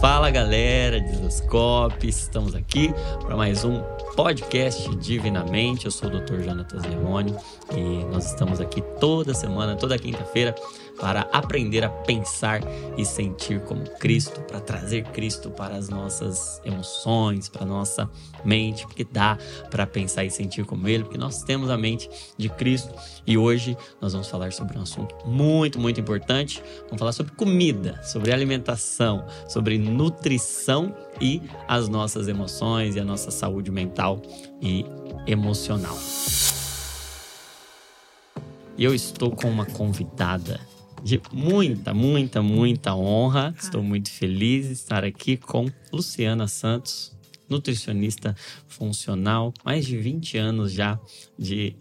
Fala galera, Desascope, estamos aqui para mais um podcast Divinamente. Eu sou o Dr. Jonatas Leone e nós estamos aqui toda semana, toda quinta-feira, para aprender a pensar e sentir como Cristo, para trazer Cristo para as nossas emoções, para a nossa mente, porque dá para pensar e sentir como Ele, porque nós temos a mente de Cristo. E hoje nós vamos falar sobre um assunto muito, muito importante. Vamos falar sobre comida, sobre alimentação, sobre nutrição e as nossas emoções e a nossa saúde mental e emocional. E eu estou com uma convidada de muita, muita, muita honra. Estou muito feliz de estar aqui com Luciana Santos, nutricionista funcional, mais de 20 anos já de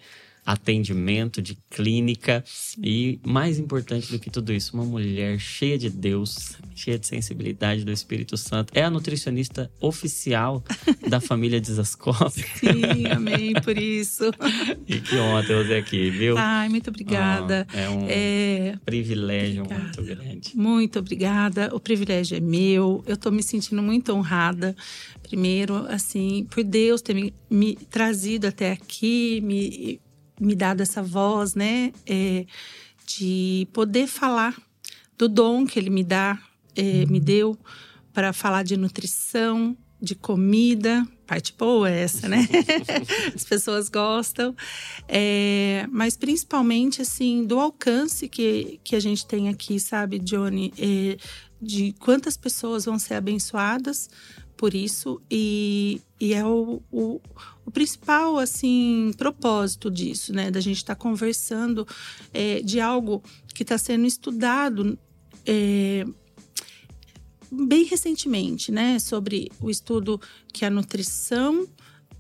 atendimento, de clínica e mais importante do que tudo isso, uma mulher cheia de Deus, cheia de sensibilidade do Espírito Santo. É a nutricionista oficial da família Desascope. Sim, amém por isso. e que honra ter você aqui, viu? Ai, muito obrigada. Oh, é um é... privilégio obrigada. muito grande. Muito obrigada. O privilégio é meu. Eu tô me sentindo muito honrada. Primeiro, assim, por Deus ter me, me trazido até aqui, me me dado essa voz, né? É, de poder falar do dom que ele me dá, é, me deu para falar de nutrição, de comida. Parte boa é essa, né? As pessoas gostam. É, mas principalmente, assim, do alcance que, que a gente tem aqui, sabe, Johnny? É, de quantas pessoas vão ser abençoadas por isso e, e é o, o, o, principal assim propósito disso, né? Da gente estar tá conversando é, de algo que está sendo estudado é, bem recentemente, né? Sobre o estudo que a nutrição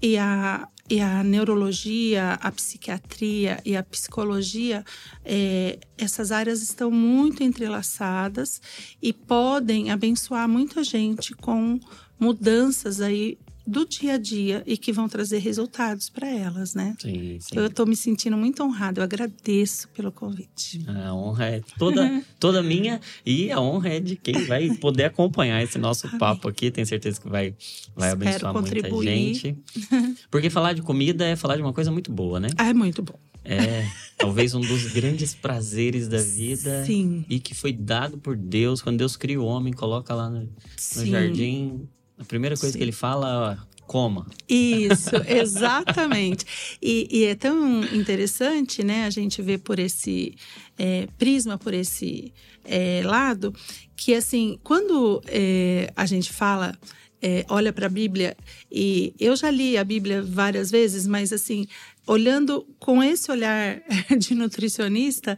e a, e a neurologia, a psiquiatria e a psicologia, é, essas áreas estão muito entrelaçadas e podem abençoar muita gente com mudanças aí do dia a dia e que vão trazer resultados para elas, né? Sim, sim. Eu estou me sentindo muito honrada. Eu agradeço pelo convite. A honra é toda, toda minha e a honra é de quem vai poder acompanhar esse nosso papo aqui. Tenho certeza que vai, vai abençoar muita gente. Porque falar de comida é falar de uma coisa muito boa, né? Ah, é muito bom. É, talvez um dos grandes prazeres da vida. Sim. E que foi dado por Deus. Quando Deus cria o homem, coloca lá no, no jardim a primeira coisa Sim. que ele fala, ó, coma. Isso, exatamente. e, e, é tão interessante, né, a gente ver por esse é, prisma, por esse é, lado, que assim, quando é, a gente fala é, olha para a Bíblia e eu já li a Bíblia várias vezes, mas assim olhando com esse olhar de nutricionista,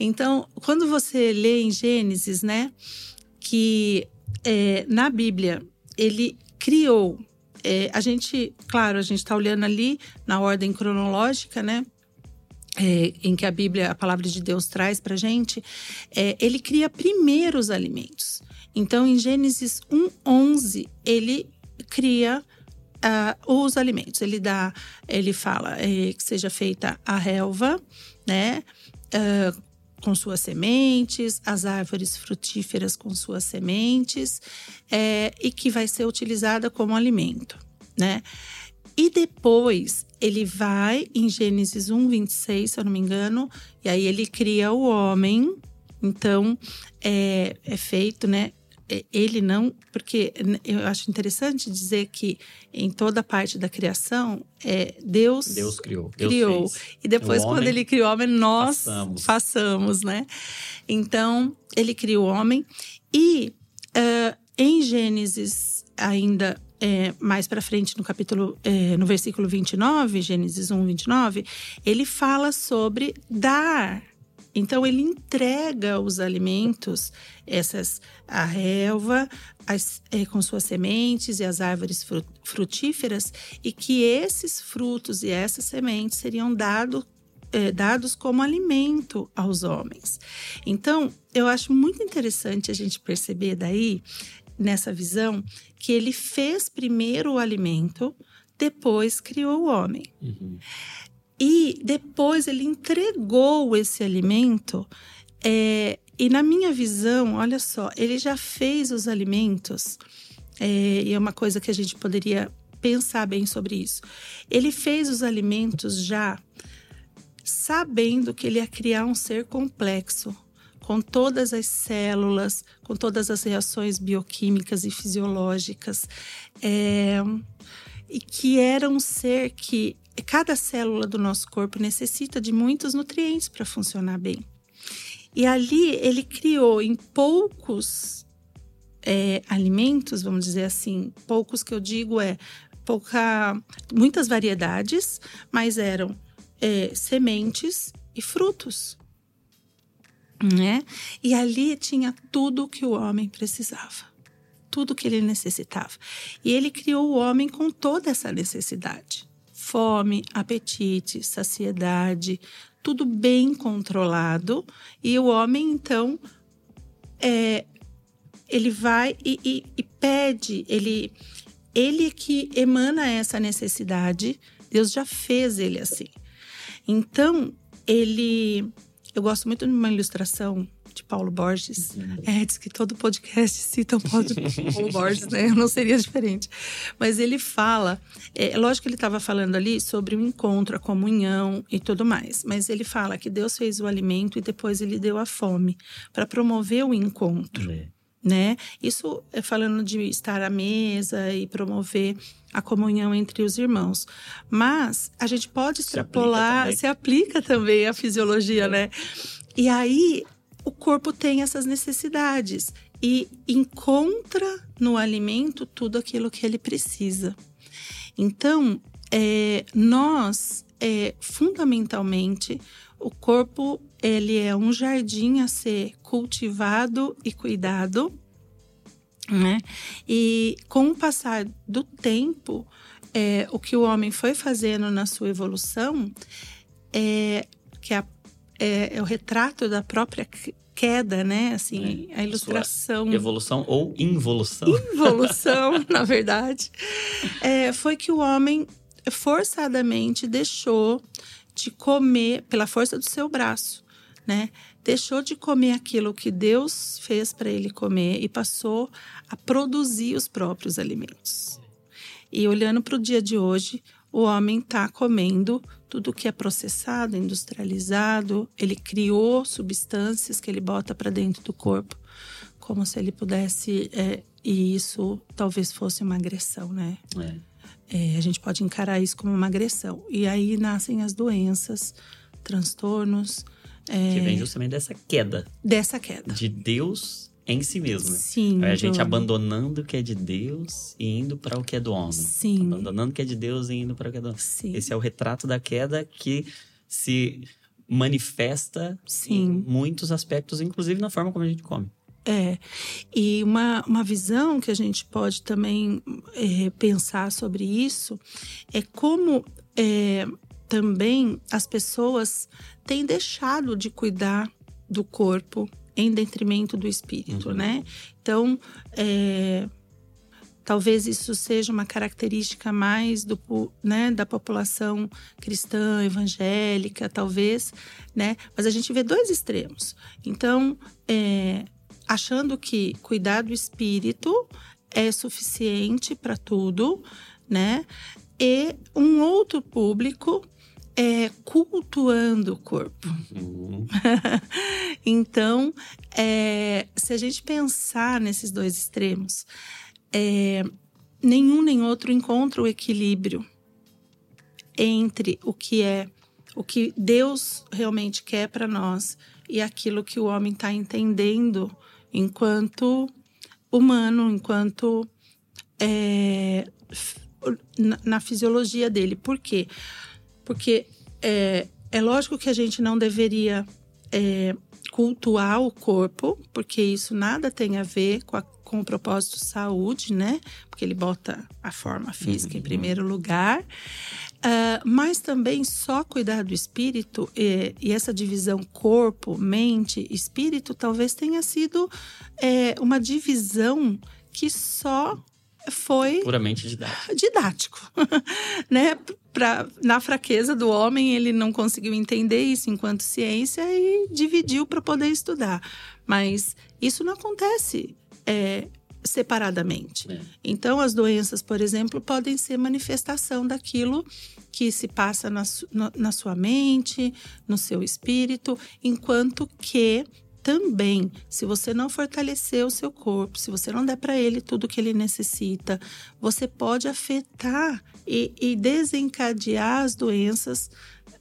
então quando você lê em Gênesis, né, que é, na Bíblia ele criou. É, a gente, claro, a gente está olhando ali na ordem cronológica, né? É, em que a Bíblia, a palavra de Deus traz para gente, é, ele cria primeiro os alimentos. Então, em Gênesis 1:11, ele cria uh, os alimentos. Ele dá, ele fala é, que seja feita a relva, né? Uh, com suas sementes, as árvores frutíferas com suas sementes, é, e que vai ser utilizada como alimento, né? E depois ele vai em Gênesis 1, 26, se eu não me engano, e aí ele cria o homem. Então é, é feito, né? É, ele não, porque eu acho interessante dizer que em toda parte da criação, é, Deus, Deus criou. criou. Deus e depois, quando ele criou o homem, nós façamos. façamos, né? Então, ele criou o homem. E uh, em Gênesis, ainda é, mais para frente no capítulo, é, no versículo 29, Gênesis 1, 29, ele fala sobre dar então ele entrega os alimentos, essas a relva, as, é, com suas sementes e as árvores frutíferas, e que esses frutos e essas sementes seriam dado, é, dados como alimento aos homens. Então eu acho muito interessante a gente perceber daí nessa visão que ele fez primeiro o alimento, depois criou o homem. Uhum. E depois ele entregou esse alimento é, E na minha visão, olha só, ele já fez os alimentos, é, e é uma coisa que a gente poderia pensar bem sobre isso. Ele fez os alimentos já sabendo que ele ia criar um ser complexo, com todas as células, com todas as reações bioquímicas e fisiológicas, é, e que era um ser que cada célula do nosso corpo necessita de muitos nutrientes para funcionar bem. E ali ele criou em poucos é, alimentos, vamos dizer assim, poucos que eu digo é pouca, muitas variedades, mas eram é, sementes e frutos né? E ali tinha tudo que o homem precisava, tudo que ele necessitava. E ele criou o homem com toda essa necessidade: fome, apetite, saciedade, tudo bem controlado. E o homem então é, ele vai e, e, e pede, ele ele que emana essa necessidade. Deus já fez ele assim. Então ele eu gosto muito de uma ilustração de Paulo Borges. Uhum. É, diz que todo podcast cita um de Paulo Borges, né? Não seria diferente. Mas ele fala, é lógico que ele estava falando ali sobre o encontro, a comunhão e tudo mais. Mas ele fala que Deus fez o alimento e depois ele deu a fome para promover o encontro. É né? Isso é falando de estar à mesa e promover a comunhão entre os irmãos. Mas a gente pode extrapolar, se aplica também, se aplica também a fisiologia, é. né? E aí o corpo tem essas necessidades e encontra no alimento tudo aquilo que ele precisa. Então, é, nós, é, fundamentalmente, o corpo ele é um jardim a ser cultivado e cuidado, né? E com o passar do tempo, é, o que o homem foi fazendo na sua evolução é que a, é, é o retrato da própria queda, né? Assim, é. a ilustração. Evolução ou involução? Involução, na verdade. É, foi que o homem forçadamente deixou de comer pela força do seu braço, né? Deixou de comer aquilo que Deus fez para ele comer e passou a produzir os próprios alimentos. E olhando para o dia de hoje, o homem está comendo tudo que é processado, industrializado. Ele criou substâncias que ele bota para dentro do corpo, como se ele pudesse. É, e isso talvez fosse uma agressão, né? É. É, a gente pode encarar isso como uma agressão. E aí nascem as doenças, transtornos. É, que vem justamente dessa queda. Dessa queda. De Deus em si mesmo. Né? Sim. a gente abandonando o que é de Deus e indo para o que é do homem. Sim. Abandonando o que é de Deus e indo para o que é do homem. Sim. Esse é o retrato da queda que se manifesta Sim. em muitos aspectos, inclusive na forma como a gente come. É, e uma, uma visão que a gente pode também é, pensar sobre isso é como é, também as pessoas têm deixado de cuidar do corpo em detrimento do espírito, uhum. né? Então, é, talvez isso seja uma característica mais do, né, da população cristã, evangélica, talvez, né? Mas a gente vê dois extremos. Então, é, achando que cuidar do espírito é suficiente para tudo, né? E um outro público é cultuando o corpo. Uhum. então, é, se a gente pensar nesses dois extremos, é, nenhum nem outro encontra o equilíbrio entre o que é o que Deus realmente quer para nós e aquilo que o homem está entendendo enquanto humano, enquanto é, na, na, fisiologia dele. Por quê? Porque é, é lógico que a gente não deveria é, cultuar o corpo, porque isso nada tem a ver com, a, com o propósito saúde, né? Porque ele bota a forma física uhum. em primeiro lugar. Uh, mas também só cuidar do espírito e, e, essa divisão corpo, mente, espírito talvez tenha sido é, uma divisão que só foi puramente didático, didático né? Pra, na fraqueza do homem, ele não conseguiu entender isso enquanto ciência e dividiu para poder estudar. Mas isso não acontece é, separadamente. É. Então, as doenças, por exemplo, podem ser manifestação daquilo que se passa na, na sua mente, no seu espírito, enquanto que também, se você não fortalecer o seu corpo, se você não der para ele tudo que ele necessita, você pode afetar e, e desencadear as doenças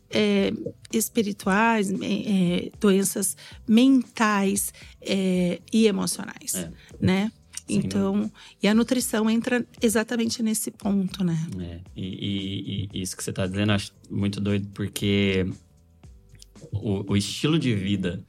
é, espirituais, é, doenças mentais é, e emocionais, é. né? Então, e a nutrição entra exatamente nesse ponto, né? É, e, e, e isso que você está dizendo, eu acho muito doido, porque o, o estilo de vida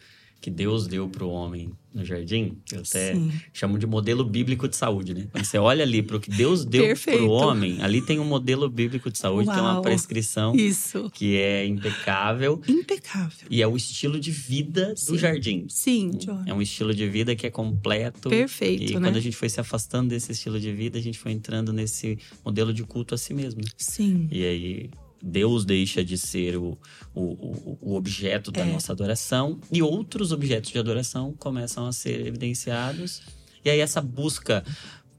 que Deus deu para o homem no jardim, eu até Sim. chamo de modelo bíblico de saúde, né? Quando você olha ali para o que Deus deu para o homem, ali tem um modelo bíblico de saúde, Uau. tem uma prescrição Isso. que é impecável. Impecável. E é o estilo de vida Sim. do jardim. Sim, John. É um estilo de vida que é completo. Perfeito, e né? quando a gente foi se afastando desse estilo de vida, a gente foi entrando nesse modelo de culto a si mesmo. Sim. E aí Deus deixa de ser o, o, o objeto da é. nossa adoração e outros objetos de adoração começam a ser evidenciados. E aí, essa busca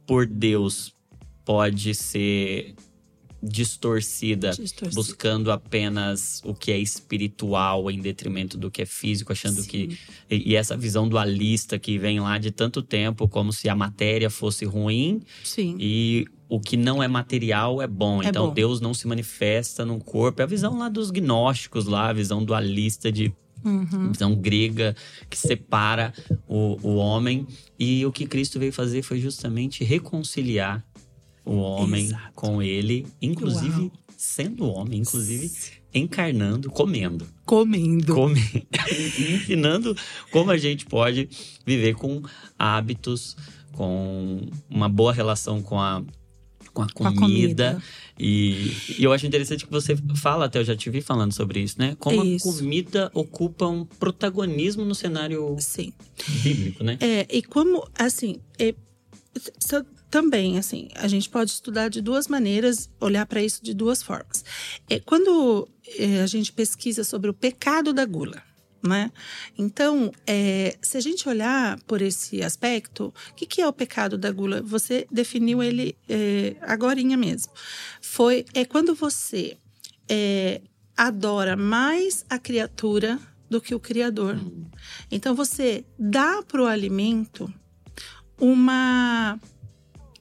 por Deus pode ser distorcida, distorcida, buscando apenas o que é espiritual em detrimento do que é físico, achando Sim. que. E, essa visão dualista que vem lá de tanto tempo, como se a matéria fosse ruim Sim. e o que não é material é bom. É então bom. Deus não se manifesta no corpo. É a visão lá dos gnósticos, lá, a visão dualista de Uhum. visão grega que separa o, o homem. E o que Cristo veio fazer foi justamente reconciliar o homem Exato. com ele, inclusive Uau. sendo homem, inclusive encarnando, comendo. Comendo. Comendo. ensinando como a gente pode viver com hábitos, com uma boa relação com a com a comida. Com a comida. E, e, eu acho interessante que você fala, até eu já te vi falando sobre isso, né? Como isso. a comida ocupa um protagonismo no cenário Sim. bíblico, né? É, e como, assim, é, também, assim, a gente pode estudar de duas maneiras, olhar para isso de duas formas. É, quando é, a gente pesquisa sobre o pecado da gula, né? Então, é, se a gente olhar por esse aspecto, o que, que, é o pecado da gula? Você definiu ele é, agora mesmo. Foi é quando você é, adora mais a criatura do que o Criador. Então, você dá para o alimento uma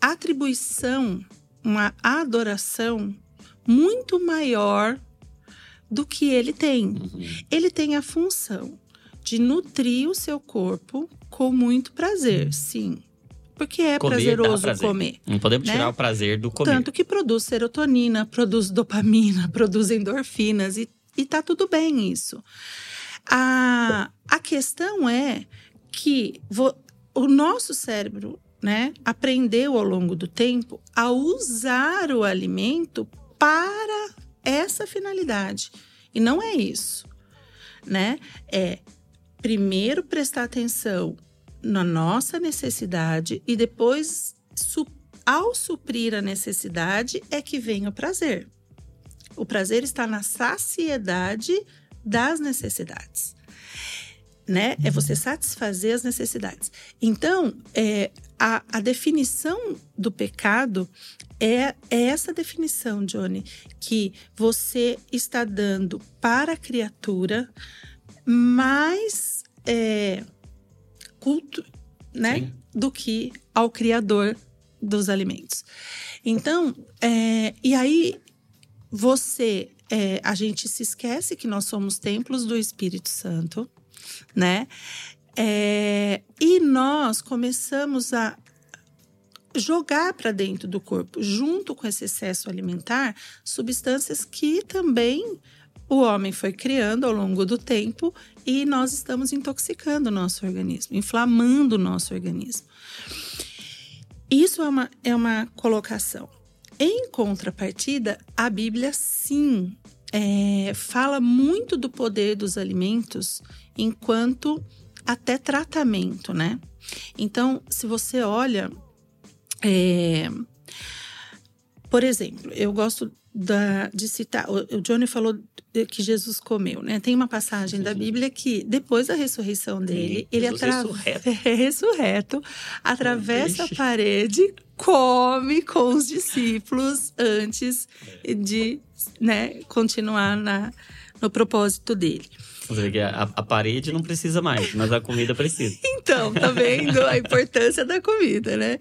atribuição, uma adoração muito maior do que ele tem. Uhum. Ele tem a função de nutrir o seu corpo com muito prazer, sim. Porque é comer prazeroso prazer. comer. Não podemos né? tirar o prazer do comer. Tanto que produz serotonina, produz dopamina, produz endorfinas e, e tá tudo bem isso. A, a questão é que vo, o nosso cérebro né, aprendeu ao longo do tempo a usar o alimento para essa finalidade. E não é isso, né? É primeiro prestar atenção na nossa necessidade e depois, ao suprir a necessidade, é que vem o prazer. O prazer está na saciedade das necessidades né? É você satisfazer as necessidades. Então, é, a, a definição do pecado é, é essa definição, Johnny, que você está dando para a criatura mais é, culto, né? Sim. Do que ao Criador dos alimentos. Então, é, e aí você, é, a gente se esquece que nós somos templos do Espírito Santo né? É, e nós começamos a jogar para dentro do corpo, junto com esse excesso alimentar, substâncias que também o homem foi criando ao longo do tempo e nós estamos intoxicando o nosso organismo, inflamando o nosso organismo. Isso é uma, é uma colocação. Em contrapartida, a Bíblia sim é, fala muito do poder dos alimentos enquanto até tratamento, né? Então, se você olha, é, por exemplo, eu gosto da, de citar. O, o Johnny falou que Jesus comeu, né? Tem uma passagem da Bíblia que depois da ressurreição dele, Sim, ele ressurreto. é ressurreto, atravessa a parede, come com os discípulos antes de, né, continuar na, no propósito dele. A, a, parede não precisa mais, mas a comida precisa. então, tá vendo a importância da comida, né?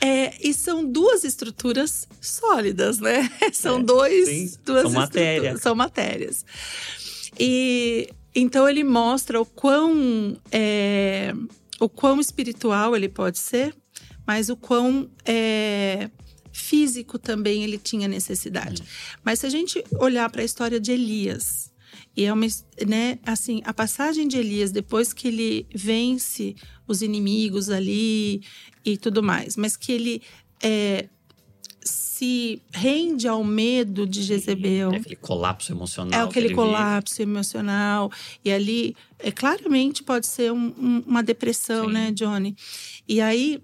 É, e são duas estruturas sólidas, né? São é, dois, sim, duas são matérias. São matérias. E então ele mostra o quão, é, o quão espiritual ele pode ser, mas o quão é, físico também ele tinha necessidade. Hum. Mas se a gente olhar para a história de Elias, e é uma, né, assim, a passagem de Elias depois que ele vence os inimigos ali e tudo mais, mas que ele é, se rende ao medo de Jezebel. É aquele colapso emocional. É aquele colapso vive. emocional. E ali, é, claramente pode ser um, um, uma depressão, Sim. né, Johnny? E aí,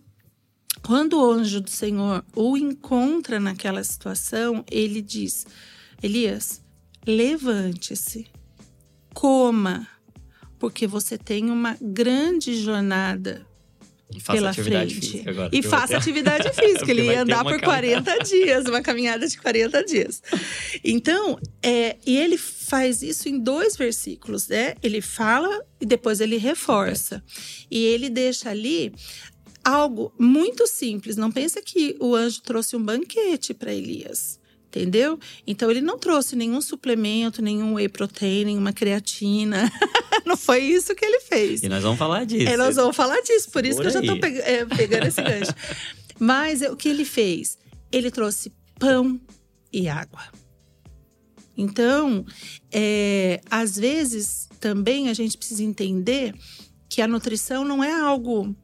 quando o anjo do Senhor o encontra naquela situação, ele diz: Elias, levante-se coma, porque você tem uma grande jornada e pela frente. Agora, e faça atividade física. Ele ia andar por 40 dias, uma caminhada de 40 dias. Então, é, e ele faz isso em dois versículos, né? Ele fala e depois ele reforça. E ele deixa ali algo muito simples. Não pensa que o anjo trouxe um banquete para Elias entendeu? Então ele não trouxe nenhum suplemento, nenhum whey protein, nenhuma creatina. não foi isso que ele fez. E nós vamos falar disso. É, nós vamos falar disso, por isso que eu já tô é, pegando esse gancho. Mas é, o que ele fez? Ele trouxe pão e água. Então, é, às vezes também a gente precisa entender que a nutrição não é algo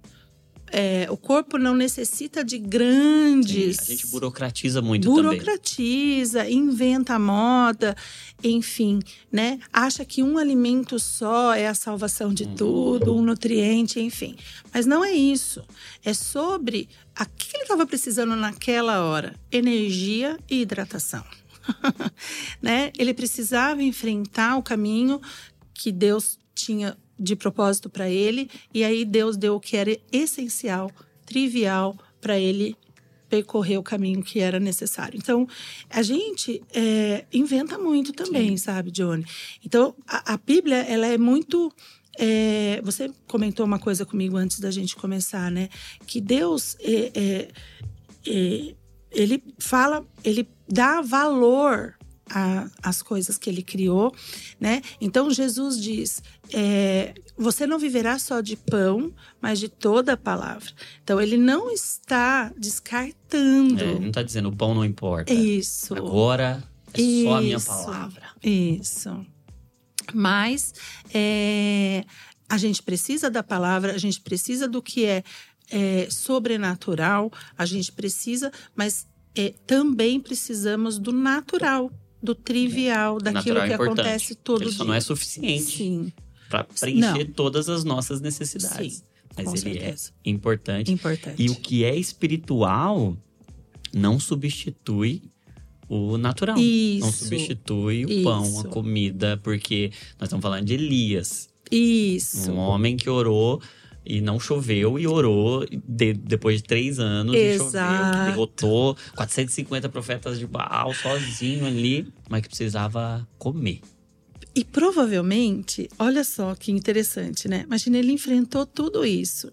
é, o corpo não necessita de grandes. Sim, a gente burocratiza muito burocratiza, também. inventa moda, enfim, né? Acha que um alimento só é a salvação de hum. tudo, um nutriente, enfim. Mas não é isso. É sobre o que ele estava precisando naquela hora: energia e hidratação. né? Ele precisava enfrentar o caminho que Deus tinha de propósito para ele, e aí Deus deu o que era essencial, trivial para ele percorrer o caminho que era necessário. Então, a gente é, inventa muito também, Sim. sabe, Johnny? Então, a, a, Bíblia, ela é muito. É, você comentou uma coisa comigo antes da gente começar, né? Que Deus, é, é, é ele fala, ele dá valor a, as coisas que ele criou, né? Então Jesus diz: é, você não viverá só de pão, mas de toda a palavra. Então ele não está descartando. É, não está dizendo o pão não importa. Isso. Agora é isso, só a minha palavra. Isso. Mas é, a gente precisa da palavra, a gente precisa do que é, é sobrenatural, a gente precisa, mas é, também precisamos do natural do trivial, daquilo que é acontece todo ele dia. Só não é suficiente para preencher não. todas as nossas necessidades. Sim, Mas ele certeza. é importante. importante. E o que é espiritual não substitui o natural. Isso, não substitui o isso. pão, a comida, porque nós estamos falando de Elias. Isso. Um homem que orou e não choveu e orou de, depois de três anos Exato. e choveu, derrotou 450 profetas de Baal sozinho ali, mas que precisava comer. E provavelmente, olha só que interessante, né? Imagina, ele enfrentou tudo isso.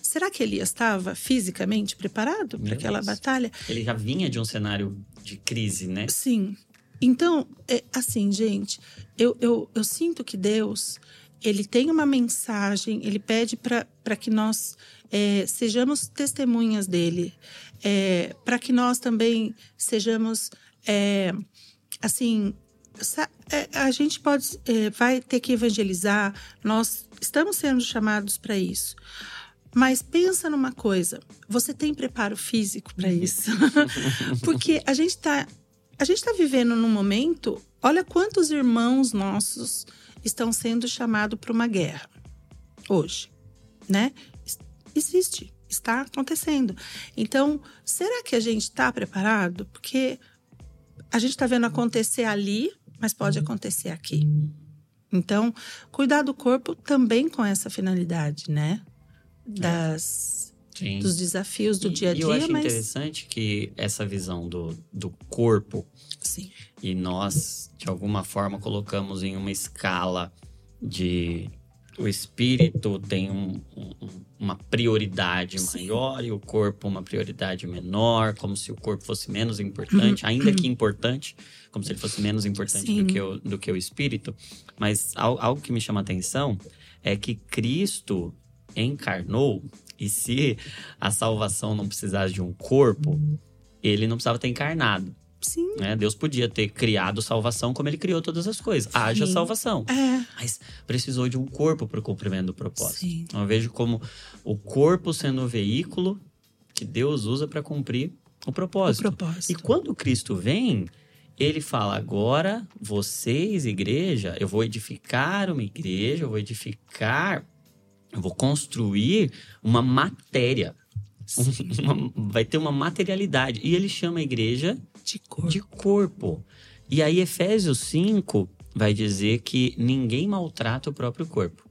Será que Elias estava fisicamente preparado para aquela batalha? Ele já vinha de um cenário de crise, né? Sim. Então, é, assim, gente, eu, eu, eu sinto que Deus ele tem uma mensagem, ele pede para que nós é, sejamos testemunhas dele, é, para que nós também sejamos, é, assim, é, a gente pode, é, vai ter que evangelizar, nós estamos sendo chamados para isso. Mas pensa numa coisa, você tem preparo físico para isso? Porque a gente está a gente está vivendo num momento, olha quantos irmãos nossos estão sendo chamados para uma guerra hoje, né? Existe. está acontecendo. Então, será que a gente está preparado? Porque a gente está vendo acontecer ali, mas pode acontecer aqui. Então, cuidar do corpo também com essa finalidade, né? Das, Sim. dos desafios do E- dia a E dia, eu acho mas interessante que essa visão do, do corpo sim, e nós, de alguma forma, colocamos em uma escala de. O espírito tem um- um- uma prioridade Sim. maior e o corpo uma prioridade menor, como se o corpo fosse menos importante, ainda que importante, como se ele fosse menos importante Sim. do que, o, do que o espírito. Mas al- algo que me chama a atenção é que Cristo encarnou, e se a salvação não precisasse de um corpo, ele não precisava ter encarnado. Sim, né? Deus podia ter criado salvação como ele criou todas as coisas. Haja Sim. salvação. é, Mas precisou de um corpo para o cumprimento do propósito. sim, Então, eu vejo como o corpo sendo o veículo que Deus usa para cumprir o o propósito. E propósito. quando Cristo vem, ele fala: agora vocês, igreja, eu vou edificar uma igreja, eu vou edificar, eu vou construir uma matéria. Uma- vai ter uma materialidade. E ele chama a igreja De corpo. de corpo. E aí, Efésios 5 vai dizer que ninguém maltrata o próprio corpo.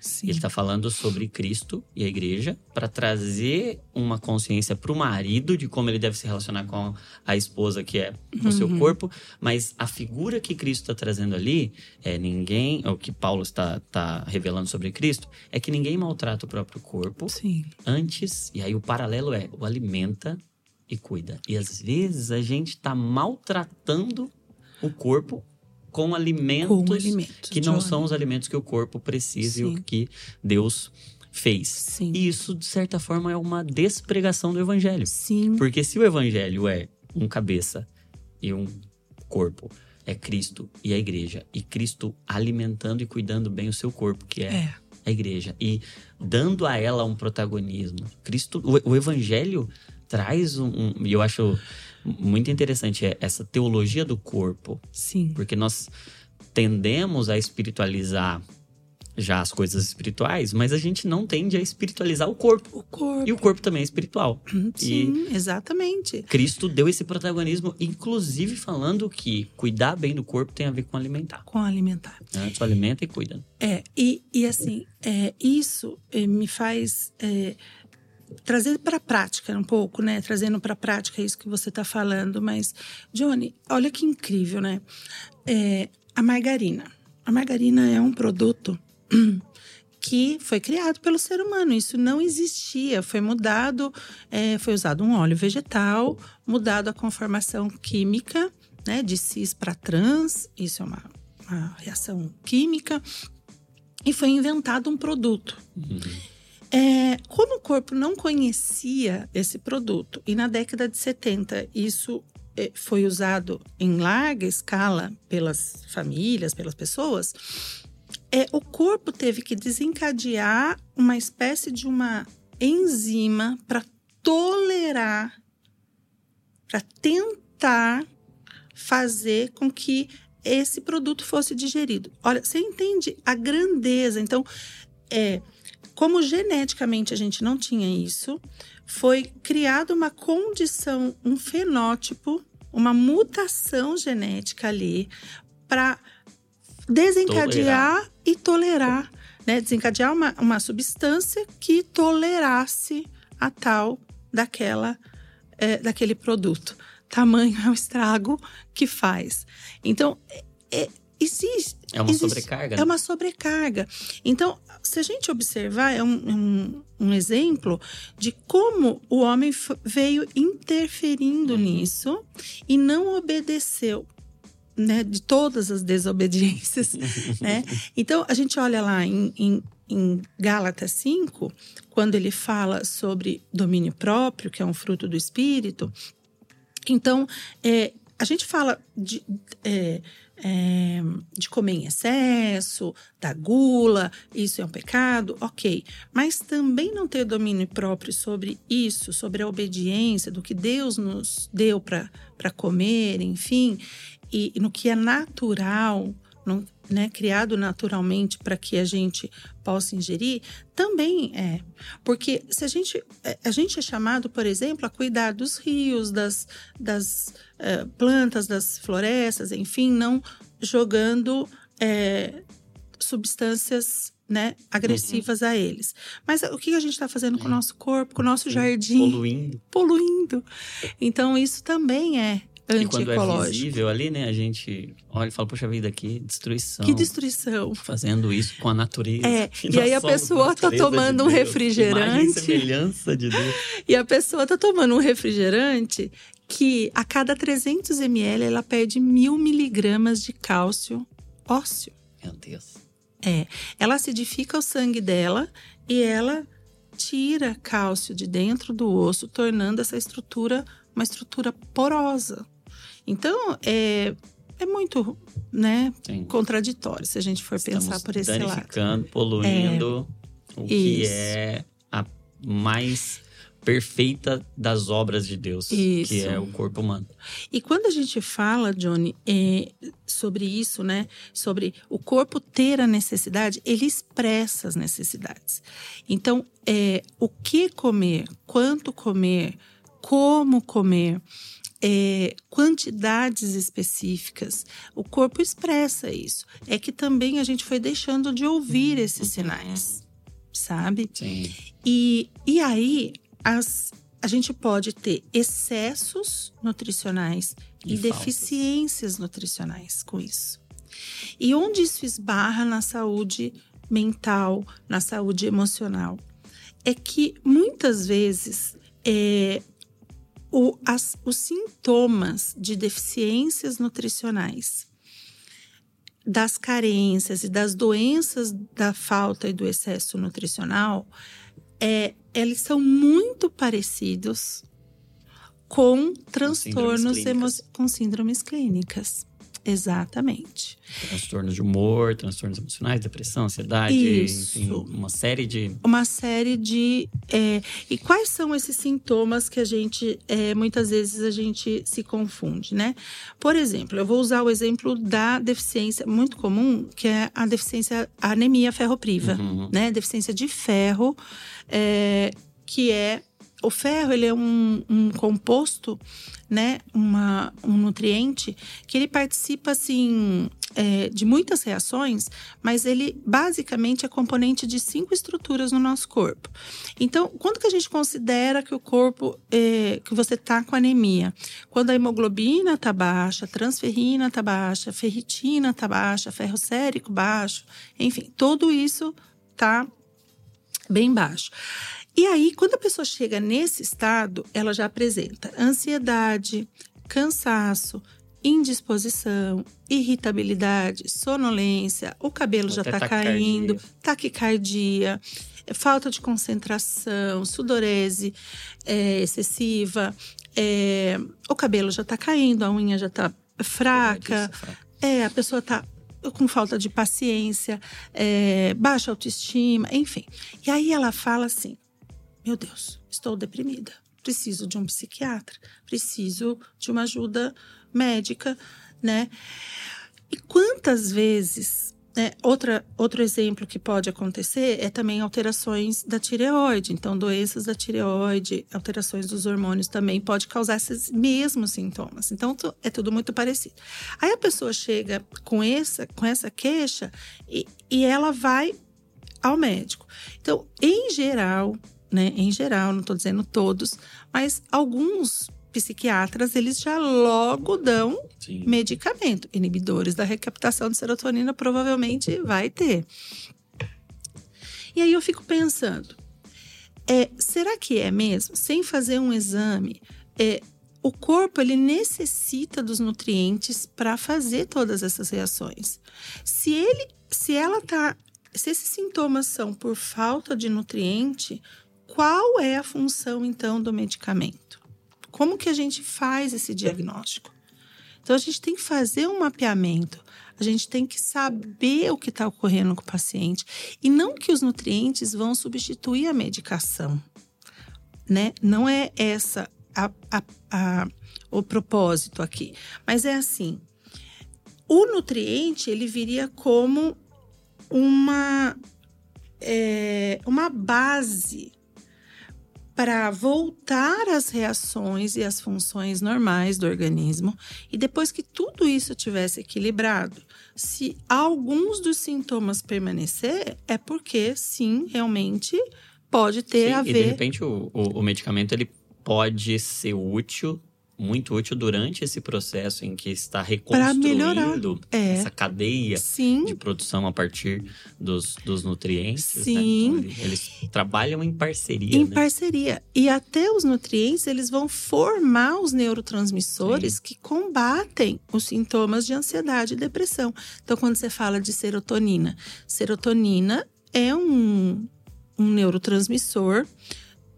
Sim. Ele está falando sobre Cristo e a igreja para trazer uma consciência para o marido de como ele deve se relacionar com a esposa, que é o seu Uhum. corpo. Mas a figura que Cristo está trazendo ali é ninguém, o que Paulo está, está revelando sobre Cristo, é que ninguém maltrata o próprio corpo Sim. antes, e aí o paralelo é o alimenta e cuida. E às vezes a gente está maltratando o corpo com alimentos Com alimentos. que não Johnny. são os alimentos que o corpo precisa e Sim. o que Deus fez. Sim. E isso, de certa forma, é uma despregação do evangelho. Sim. Porque se o evangelho é um cabeça e um corpo, é Cristo e a igreja, e Cristo alimentando e cuidando bem o seu corpo, que é É. a igreja e dando a ela um protagonismo. Cristo, o, o evangelho traz um, um- e eu acho muito interessante é essa teologia do corpo, Sim. porque nós tendemos a espiritualizar já as coisas espirituais, mas a gente não tende a espiritualizar o corpo. O corpo. E o corpo também é espiritual. Sim, exatamente. Cristo deu esse protagonismo, inclusive falando que cuidar bem do corpo tem a ver com alimentar. Com alimentar. Né? Tu alimenta e cuida. É, e, e assim, é, isso é, me faz é, trazer para a prática um pouco, né? Trazendo para a prática isso que você está falando. Mas, Johnny, olha que incrível, né? É, a margarina. A margarina é um produto que foi criado pelo ser humano. Isso não existia. Foi mudado, é, foi usado um óleo vegetal, mudado a conformação química, né? De cis para trans. Isso é uma, uma reação química e foi inventado um produto. É, como o corpo não conhecia esse produto, e na década de 70 isso é, foi usado em larga escala pelas famílias, pelas pessoas, é, o corpo teve que desencadear uma espécie de uma enzima para tolerar, para tentar fazer com que esse produto fosse digerido. Olha, você entende a grandeza? Então, é, como geneticamente a gente não tinha isso, foi criada uma condição, um fenótipo, uma mutação genética ali para desencadear e tolerar, né? Desencadear uma, uma substância que tolerasse a tal daquela, é, daquele produto. Tamanho é o estrago que faz. Então, é, é, existe. É uma existe- sobrecarga. É né? uma sobrecarga. Então, se a gente observar, é um, um, um exemplo de como o homem veio interferindo nisso e não obedeceu. Né, de todas as desobediências, né? Então, a gente olha lá em, em, em Gálatas 5, quando ele fala sobre domínio próprio, que é um fruto do espírito. Então, é, a gente fala de, é, é, de comer em excesso, da gula, isso é um pecado, ok. Mas também não ter domínio próprio sobre isso, sobre a obediência, do que Deus nos deu para comer, enfim, e, e no que é natural não, né, criado naturalmente para que a gente possa ingerir, também é. Porque se a gente, é, a gente é chamado, por exemplo, a cuidar dos rios, das, das uh, plantas, das florestas, enfim, não jogando é, substâncias né, agressivas uhum. a eles. Mas o que a gente está fazendo com o nosso corpo, com o nosso jardim? Poluindo. Poluindo. Então, isso também é e quando é visível ali, né, a gente olha e fala, poxa vida, que destruição. Que destruição. Fazendo isso com a natureza. É, e, aí a pessoa tá tomando de um refrigerante. semelhança de Deus. E a pessoa tá tomando um refrigerante que a cada 300 ml ela perde mil miligramas de cálcio ósseo. Meu Deus. É, ela acidifica o sangue dela e ela tira cálcio de dentro do osso, tornando essa estrutura uma estrutura porosa. Então, é, é muito né, contraditório se a gente for Estamos pensar por esse lado. Danificando, poluindo é, o que é a mais perfeita das obras de Deus, isso. que é o corpo humano. E quando a gente fala, Johnny, é, sobre isso, né, sobre o corpo ter a necessidade, ele expressa as necessidades. Então, é, o que comer, quanto comer, como comer, é, quantidades específicas. O corpo expressa isso. É que também a gente foi deixando de ouvir esses sinais, sabe? Sim. E, e aí as, a gente pode ter excessos nutricionais e, e deficiências nutricionais com isso. E onde isso esbarra na saúde mental, na saúde emocional? É que muitas vezes é, o, as, os sintomas de deficiências nutricionais, das carências e das doenças da falta e do excesso nutricional, é, eles são muito parecidos com transtornos síndromes, com síndromes clínicas. Exatamente. Transtornos de humor, transtornos emocionais, depressão, ansiedade, Isso. enfim, uma série de. Uma série de. É, e quais são esses sintomas que a gente, é, muitas vezes, a gente se confunde, né? Por exemplo, eu vou usar o exemplo da deficiência muito comum, que é a deficiência, a anemia ferropriva, uhum. né? Deficiência de ferro, é, que é o ferro ele é um, um composto, né, uma, um nutriente que ele participa assim é, de muitas reações, mas ele basicamente é componente de cinco estruturas no nosso corpo. Então, quando que a gente considera que o corpo é, que você está com anemia? Quando a hemoglobina está baixa, a transferrina está baixa, a ferritina está baixa, ferro sérico baixo, enfim, tudo isso está bem baixo. E aí, quando a pessoa chega nesse estado, ela já apresenta ansiedade, cansaço, indisposição, irritabilidade, sonolência, o cabelo Até já está caindo, taquicardia, falta de concentração, sudorese é, excessiva, é, o cabelo já está caindo, a unha já está fraca, é, a pessoa está com falta de paciência, é, baixa autoestima, enfim. E aí ela fala assim: meu Deus, estou deprimida, preciso de um psiquiatra, preciso de uma ajuda médica, né? E quantas vezes né, outra, outro exemplo que pode acontecer é também alterações da tireoide. Então, doenças da tireoide, alterações dos hormônios também pode causar esses mesmos sintomas. Então, é tudo muito parecido. Aí a pessoa chega com essa, com essa queixa e, e ela vai ao médico. Então, em geral, né, em geral, não estou dizendo todos, mas alguns psiquiatras eles já logo dão Sim. medicamento. Inibidores da recaptação de serotonina provavelmente vai ter. E aí eu fico pensando, é, será que é mesmo? Sem fazer um exame, é, o corpo ele necessita dos nutrientes para fazer todas essas reações. Se ele, se ela tá, se esses sintomas são por falta de nutriente, qual é a função então do medicamento? Como que a gente faz esse diagnóstico? Então a gente tem que fazer um mapeamento. A gente tem que saber o que está ocorrendo com o paciente e não que os nutrientes vão substituir a medicação, né? Não é essa a, a, a, o propósito aqui, mas é assim: o nutriente ele viria como uma, é, uma base para voltar às reações e às funções normais do organismo. E depois que tudo isso tivesse equilibrado, se alguns dos sintomas permanecer, é porque sim, realmente pode ter sim, a ver. E de repente o, o, o medicamento ele pode ser útil muito útil durante esse processo em que está reconstruindo é. essa cadeia Sim. de produção a partir dos, dos nutrientes. Né? Sim. Né? Então, eles, trabalham em parceria. Em né? parceria. E até os nutrientes, eles vão formar os neurotransmissores Sim. que combatem os sintomas de ansiedade e depressão. Então, quando você fala de serotonina, serotonina é um, um neurotransmissor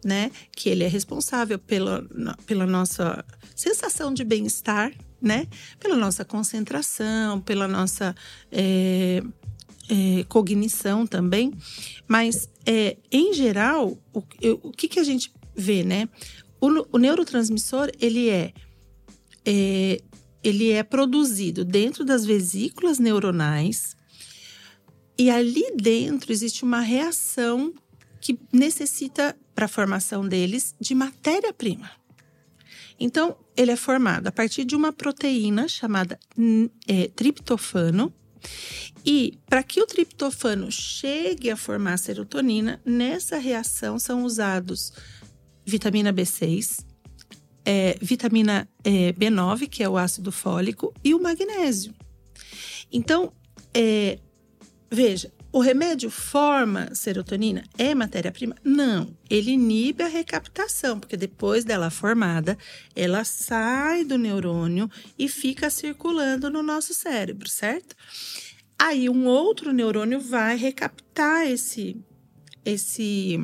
né? Que ele é responsável pela, pela nossa sensação de bem-estar, né? Pela nossa concentração, pela nossa é, é, cognição também. Mas, é, em geral, o, o que, que a gente vê, né? O, o neurotransmissor, ele é, é, ele é produzido dentro das vesículas neuronais e ali dentro existe uma reação que necessita, para a formação deles, de matéria-prima. Então, ele é formado a partir de uma proteína chamada é, triptofano. E para que o triptofano chegue a formar serotonina, nessa reação são usados vitamina B6, é, vitamina é, B9, que é o ácido fólico, e o magnésio. Então, é, veja, o remédio forma serotonina? É matéria-prima? Não. Ele inibe a recaptação, porque depois dela formada, ela sai do neurônio e fica circulando no nosso cérebro, certo? Aí um outro neurônio vai recaptar esse esse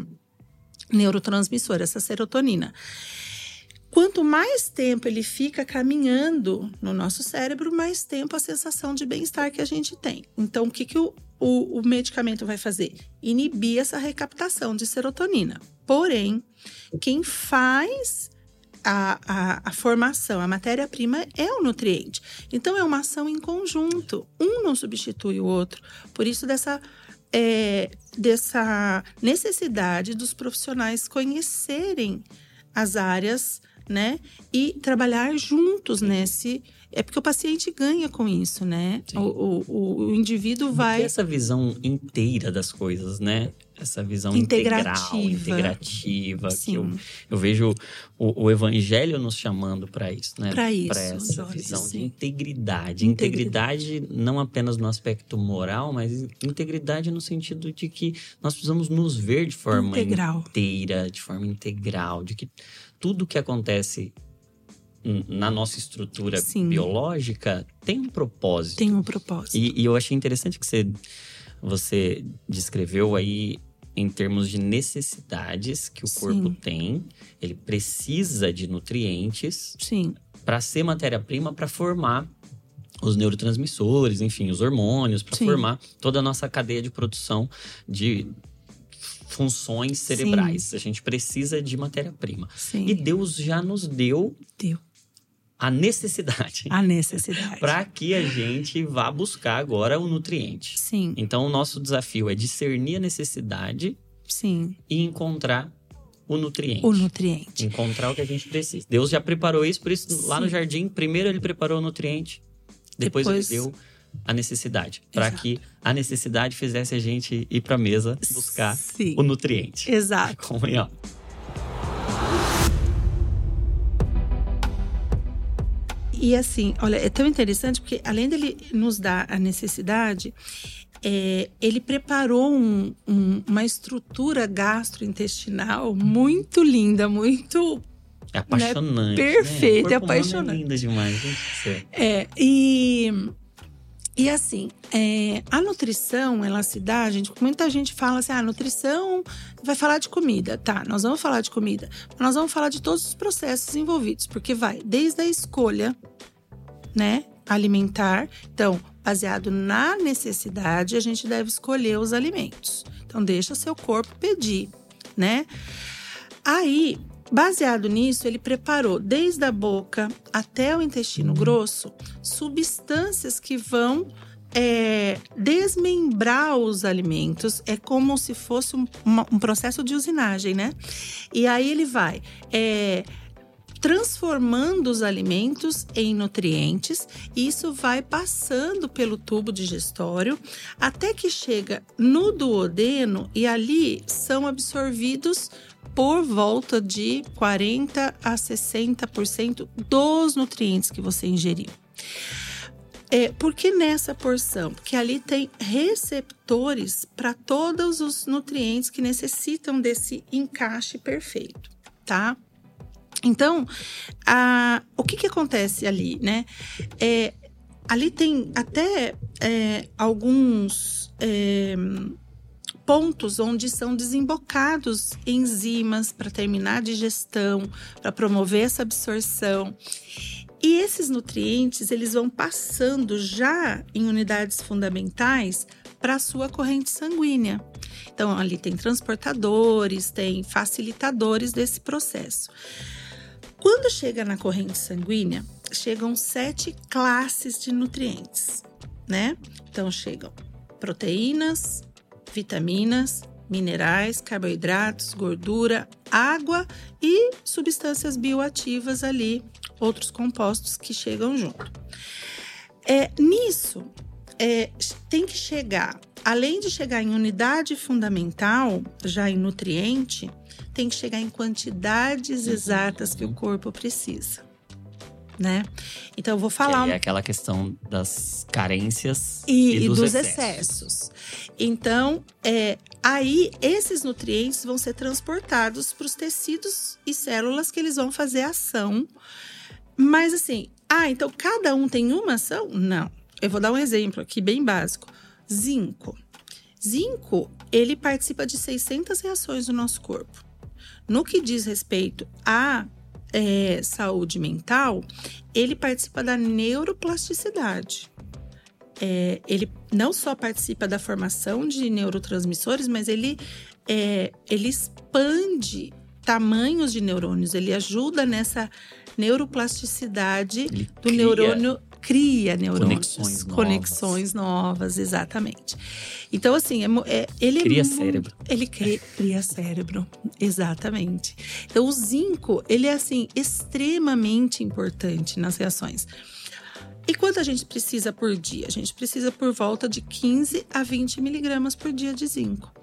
neurotransmissor, essa serotonina. Quanto mais tempo ele fica caminhando no nosso cérebro, mais tempo a sensação de bem-estar que a gente tem. Então, o que, que o, o, o medicamento vai fazer? Inibir essa recaptação de serotonina. Porém, quem faz a, a, a, formação, a matéria-prima é o nutriente. Então, é uma ação em conjunto. Um não substitui o outro. Por isso, dessa, é, dessa necessidade dos profissionais conhecerem as áreas né? E trabalhar juntos nesse. É porque o paciente ganha com isso, né? O, o, o, indivíduo vai. essa visão inteira das coisas, né? Essa visão integrativa. integral, integrativa. Sim. Que eu, eu vejo o, o evangelho nos chamando para isso, né? Para isso. Para essa Jorge, visão sim. de integridade. integridade. Integridade não apenas no aspecto moral, mas integridade no sentido de que nós precisamos nos ver de forma integral. inteira, de forma integral, de que tudo que acontece na nossa estrutura Sim. biológica tem um propósito. Tem um propósito. E, e, eu achei interessante que você, você descreveu aí em termos de necessidades que o Sim. corpo tem. Ele precisa de nutrientes para ser matéria-prima para formar os neurotransmissores, enfim, os hormônios, para formar toda a nossa cadeia de produção de funções cerebrais. Sim. A gente precisa de matéria-prima. E Deus já nos deu, deu. a necessidade. A necessidade. para que a gente vá buscar agora o nutriente. Sim. Então, o nosso desafio é discernir a necessidade Sim. e encontrar o nutriente. O nutriente. Encontrar o que a gente precisa. Deus já preparou isso, por isso, Sim. lá no jardim, primeiro ele preparou o nutriente, depois, depois... ele deu a necessidade, para que a necessidade fizesse a gente ir para a mesa buscar Sim. o nutriente. Exato. Comunhão. E assim, olha, é tão interessante porque além dele nos dar a necessidade, é, ele preparou um, um, uma estrutura gastrointestinal muito linda, muito é apaixonante. Né? Perfeito, né? é apaixonante. É linda demais. É, e e assim, é, a nutrição, ela se dá, gente, muita gente fala assim, ah, nutrição vai falar de comida. Tá, nós vamos falar de comida. Nós vamos falar de todos os processos envolvidos, porque vai desde a escolha, né, alimentar. Então, baseado na necessidade, a gente deve escolher os alimentos. Então, deixa seu corpo pedir, né? Aí, baseado nisso, ele preparou desde a boca até o intestino grosso substâncias que vão é, desmembrar os alimentos. É como se fosse um, uma, um, processo de usinagem, né? E aí ele vai. É, transformando os alimentos em nutrientes, e isso vai passando pelo tubo digestório até que chega no duodeno e ali são absorvidos por volta de 40 a 60% dos nutrientes que você ingeriu. É, por que nessa porção? Porque ali tem receptores para todos os nutrientes que necessitam desse encaixe perfeito, tá? Então, a, o que, que acontece ali, né? É, ali tem até é, alguns é, pontos onde são desembocados enzimas para terminar a digestão, para promover essa absorção. E esses nutrientes, eles vão passando já em unidades fundamentais para a sua corrente sanguínea. Então, ali tem transportadores, tem facilitadores desse processo. Quando chega na corrente sanguínea, chegam sete classes de nutrientes, né? Então chegam proteínas, vitaminas, minerais, carboidratos, gordura, água e substâncias bioativas ali, outros compostos que chegam junto. É, nisso, é, tem que chegar, além de chegar em unidade fundamental, já em nutriente, tem que chegar em quantidades uhum. exatas que o corpo precisa. Né? Então eu vou falar. Que é aquela questão das carências e, e dos, e dos excessos. excessos. Então, é, aí esses nutrientes vão ser transportados para os tecidos e células que eles vão fazer ação. Mas assim, ah, então cada um tem uma ação? Não. Eu vou dar um exemplo aqui bem básico. Zinco. Zinco, ele participa de 600 reações no nosso corpo. No que diz respeito à é, saúde mental, ele participa da neuroplasticidade. É, ele não só participa da formação de neurotransmissores, mas ele, é, ele expande tamanhos de neurônios, ele ajuda nessa neuroplasticidade ele do cria. neurônio cria neurônios, conexões, conexões novas. novas. exatamente. Então, assim, é, é ele cria é cérebro. Ele cria, cria cérebro, exatamente. Então, o zinco, ele é assim extremamente importante nas reações. E quanto a gente precisa por dia? A gente precisa por volta de 15 a 20 miligramas por dia de zinco.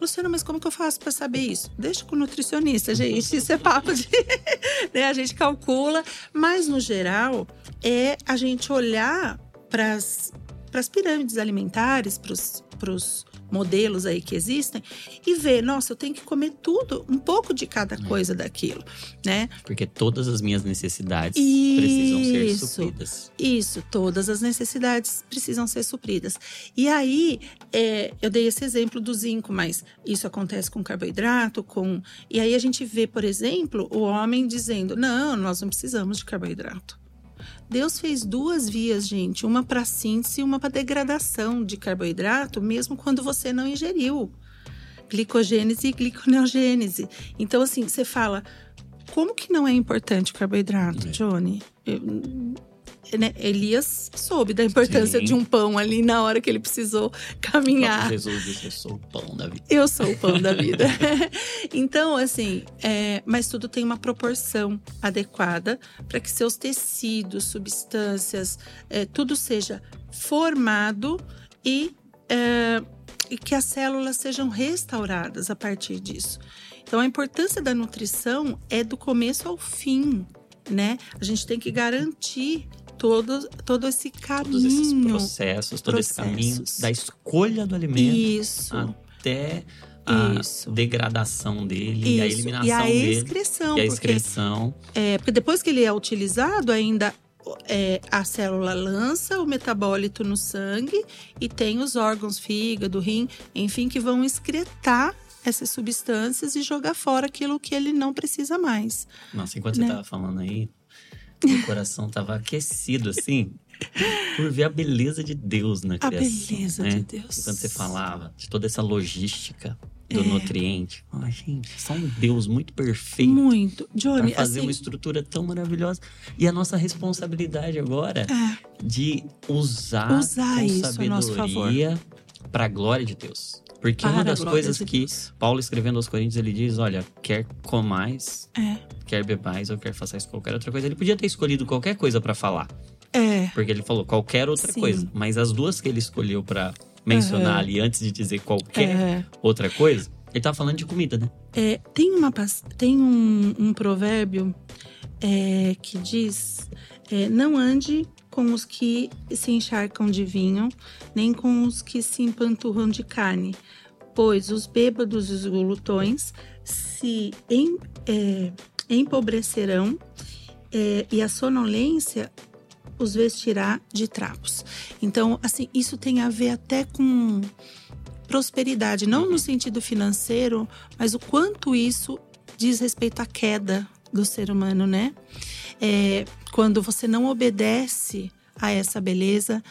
Luciana, mas como que eu faço para saber isso? Deixa com o nutricionista, gente. Isso é papo de. né? A gente calcula. Mas, no geral, é a gente olhar para as pirâmides alimentares, para os modelos aí que existem e ver, nossa, eu tenho que comer tudo, um pouco de cada é. coisa daquilo, né? Porque todas as minhas necessidades isso, precisam ser supridas. Isso, todas as necessidades precisam ser supridas. E aí, é, eu dei esse exemplo do zinco, mas isso acontece com carboidrato, com. E aí a gente vê, por exemplo, o homem dizendo: não, nós não precisamos de carboidrato. Deus fez duas vias, gente, uma para síntese e uma para degradação de carboidrato, mesmo quando você não ingeriu. Glicogênese e gliconeogênese. Então, assim, você fala, como que não é importante o carboidrato, é. Johnny? Eu, né, Elias soube da importância Sim. de um pão ali na hora que ele precisou caminhar. Jesus disse: Eu sou o pão da vida. Eu sou o pão da vida. então, assim, é, mas tudo tem uma proporção adequada para que seus tecidos, substâncias, é, tudo seja formado e, é, e que as células sejam restauradas a partir disso. Então, a importância da nutrição é do começo ao fim, né? A gente tem que garantir todo, todo esse caminho. Todos esses processos, todo processos. esse caminho da escolha do alimento Isso. até a Isso. degradação dele Isso. e a eliminação e a dele. Excreção, e a excreção. Porque, é, porque depois que ele é utilizado, ainda é, a célula lança o metabólito no sangue e tem os órgãos, fígado, rim, enfim, que vão excretar essas substâncias e jogar fora aquilo que ele não precisa mais. Nossa, enquanto né? você estava falando aí, meu coração tava aquecido assim por ver a beleza de Deus na criação. A beleza né? de Deus. quando você falava de toda essa logística do nutriente. Ai, gente, só um Deus muito perfeito. Muito. Johnny, Pra fazer assim, uma estrutura tão maravilhosa. E a nossa responsabilidade agora é, de usar, Usar com isso sabedoria para a glória de Deus. Porque Para uma das coisas que Deus. Paulo escrevendo aos Coríntios, ele diz, olha, quer comais, é, quer bebais ou quer façais qualquer outra coisa. Ele podia ter escolhido qualquer coisa para falar, é, porque ele falou qualquer outra Sim. coisa, mas as duas que ele escolheu para mencionar Aham. ali antes de dizer qualquer outra coisa, ele tá falando de comida, né? É, tem uma, tem um, um provérbio é, que diz: é, não ande com os que se encharcam de vinho, nem com os que se empanturram de carne, pois os bêbados e os glutões se em- é, empobrecerão é, e a sonolência os vestirá de trapos. Então, assim, isso tem a ver até com prosperidade, não no sentido financeiro, mas o quanto isso diz respeito à queda do ser humano, né? É, quando você não obedece a essa beleza.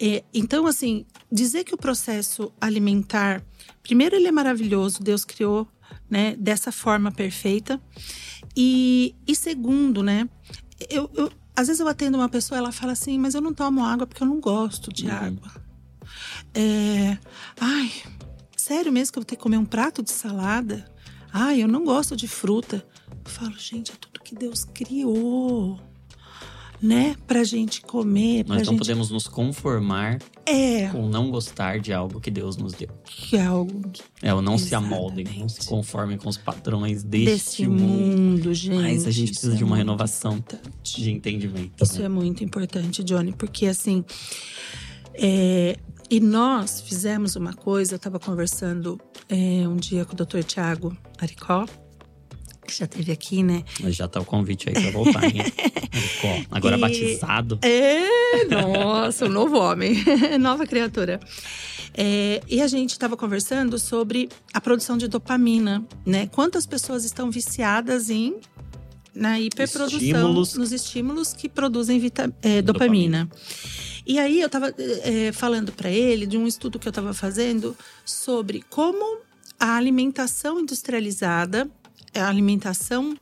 É, então, assim, dizer que o processo alimentar, primeiro, ele é maravilhoso, Deus criou, né, dessa forma perfeita. E, e segundo, né, eu, eu- às vezes eu atendo uma pessoa, ela fala assim, mas eu não tomo água porque eu não gosto de Uhum. água. É, ai, sério mesmo que eu vou ter que comer um prato de salada? Ai, eu não gosto de fruta. Eu falo, gente, é tudo que Deus criou, né? Pra gente comer, pra Nós não gente. podemos nos conformar É, com não gostar de algo que Deus nos deu. que é algo É, o não se amoldem, não Exatamente. se conformem com os padrões deste, desse mundo. mundo, gente. Mas a gente precisa é de uma muito renovação importante. de entendimento. Isso né? é muito importante, Johnny, porque assim. é, e nós fizemos uma coisa, eu estava conversando é, um dia com o Dr. Tiago Aricó, que já esteve aqui, né? Mas já tá o convite aí pra voltar, hein? Agora E- batizado. É, nossa, um novo homem, nova criatura. É, e a gente estava conversando sobre a produção de dopamina, né? Quantas pessoas estão viciadas em na hiperprodução, Estímulos. nos estímulos que produzem é, dopamina. E aí eu estava falando para ele de um estudo que eu estava fazendo sobre como a alimentação industrializada, alimentação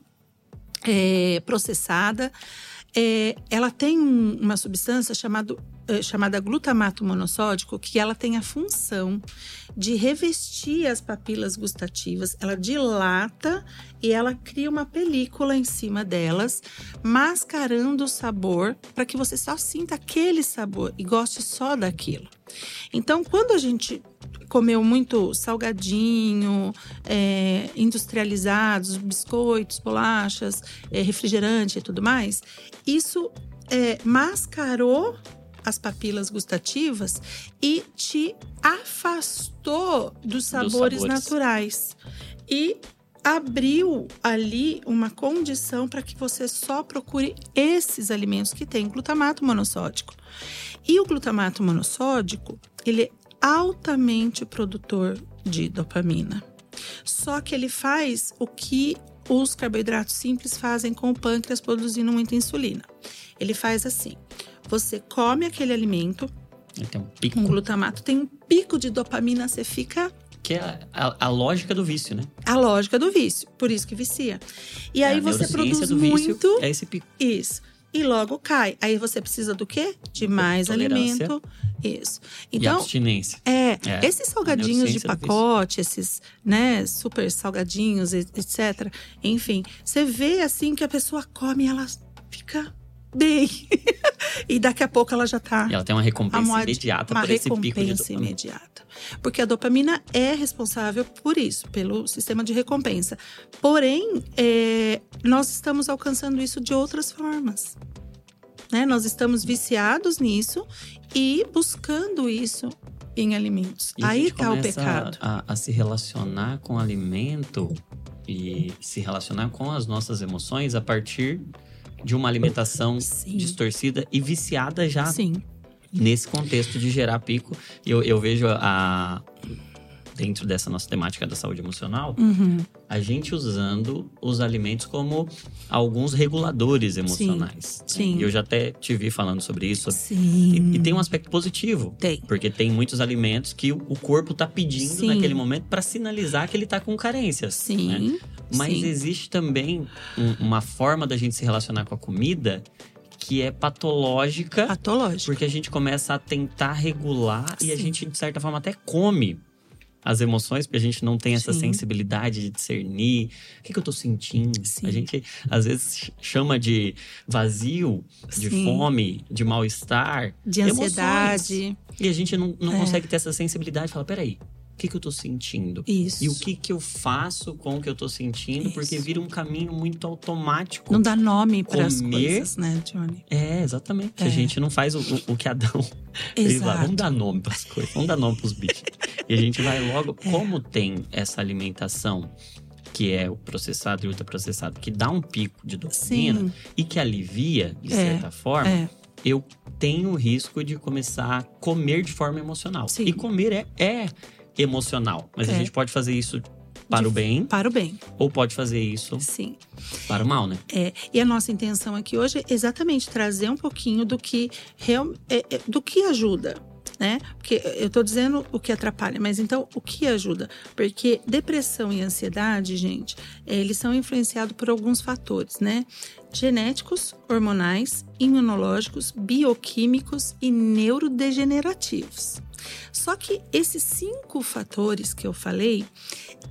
é, processada, é, ela tem um- uma substância chamado, é, chamada glutamato monossódico, que ela tem a função de revestir as papilas gustativas, ela dilata e ela cria uma película em cima delas, mascarando o sabor para que você só sinta aquele sabor e goste só daquilo. Então, quando a gente comeu muito salgadinho, é, industrializados, biscoitos, bolachas, é, refrigerante e tudo mais, isso é, mascarou as papilas gustativas e te afastou dos sabores, sabores. naturais. E abriu ali uma condição para que você só procure esses alimentos que têm glutamato monossódico. E o glutamato monossódico, ele é altamente produtor de dopamina. Só que ele faz o que os carboidratos simples fazem com o pâncreas produzindo muita insulina. Ele faz assim: você come aquele alimento tem um pico. com glutamato, tem um pico de dopamina, você fica Que é a, a lógica do vício, né? a lógica do vício, por isso que vicia. E É aí a você produz do vício muito É esse pico. isso. E logo cai. Aí você precisa do quê? De mais Tolerância. alimento. Isso. e Então, abstinência. é, É, esses salgadinhos de pacote, esses, né, super salgadinhos, e- etc. Enfim, você vê assim que a pessoa come e ela fica bem. e daqui a pouco ela já tá E ela tem uma recompensa imediata uma por esse pico de recompensa dopamina. imediata. Porque a dopamina é responsável por isso, pelo sistema de recompensa. Porém, é, nós estamos alcançando isso de outras formas. Né? Nós estamos viciados nisso e buscando isso em alimentos. E Aí está o pecado. A, a se relacionar com o alimento e se relacionar com as nossas emoções a partir de uma alimentação Sim. distorcida e viciada já Sim. nesse contexto de gerar pico. Eu, eu vejo a, dentro dessa nossa temática da saúde emocional, Uhum. a gente usando os alimentos como alguns reguladores emocionais. né? sim. E eu já até te vi falando sobre isso. Sim. E, e tem um aspecto positivo. Tem. Porque tem muitos alimentos que o, corpo tá pedindo Sim. naquele momento para sinalizar que ele tá com carências. Sim. né? Mas sim. existe também um- uma forma da gente se relacionar com a comida que é patológica, Patológico. porque a gente começa a tentar regular e a Sim. gente, de certa forma, até come as emoções, porque a gente não tem essa Sim. sensibilidade de discernir o que, que eu tô sentindo. Sim. A gente, às vezes, ch- chama de vazio, de Sim. fome, de mal-estar. De emoções. ansiedade. E a gente não, não É. consegue ter essa sensibilidade falar, peraí, que, que eu tô sentindo? Isso. E o que, que eu faço com o que eu tô sentindo? Porque Isso. vira um caminho muito automático. Não dá nome para as coisas, né, Johnny? É, exatamente. É. A gente não faz o, o- o que Adão fez lá. Vamos dar nome pras coisas, vamos dar nome pros bichos. e a gente vai logo, É. como tem essa alimentação que é o processado e ultraprocessado, que dá um pico de dopamina Sim. e que alivia, de É, certa forma, É. eu tenho o risco de começar a comer de forma emocional. Sim. E comer é, é emocional, mas a É. gente pode fazer isso para o bem Para o bem, ou pode fazer isso sim. para o mal, né? É, e a nossa intenção aqui hoje é exatamente trazer um pouquinho do que real, é, é, do que ajuda, né? Porque eu tô dizendo o que atrapalha, mas então o que ajuda? Porque depressão e ansiedade, gente, é, eles são influenciados por alguns fatores, né? Genéticos, hormonais, imunológicos, bioquímicos e neurodegenerativos. Só que esses cinco fatores que eu falei,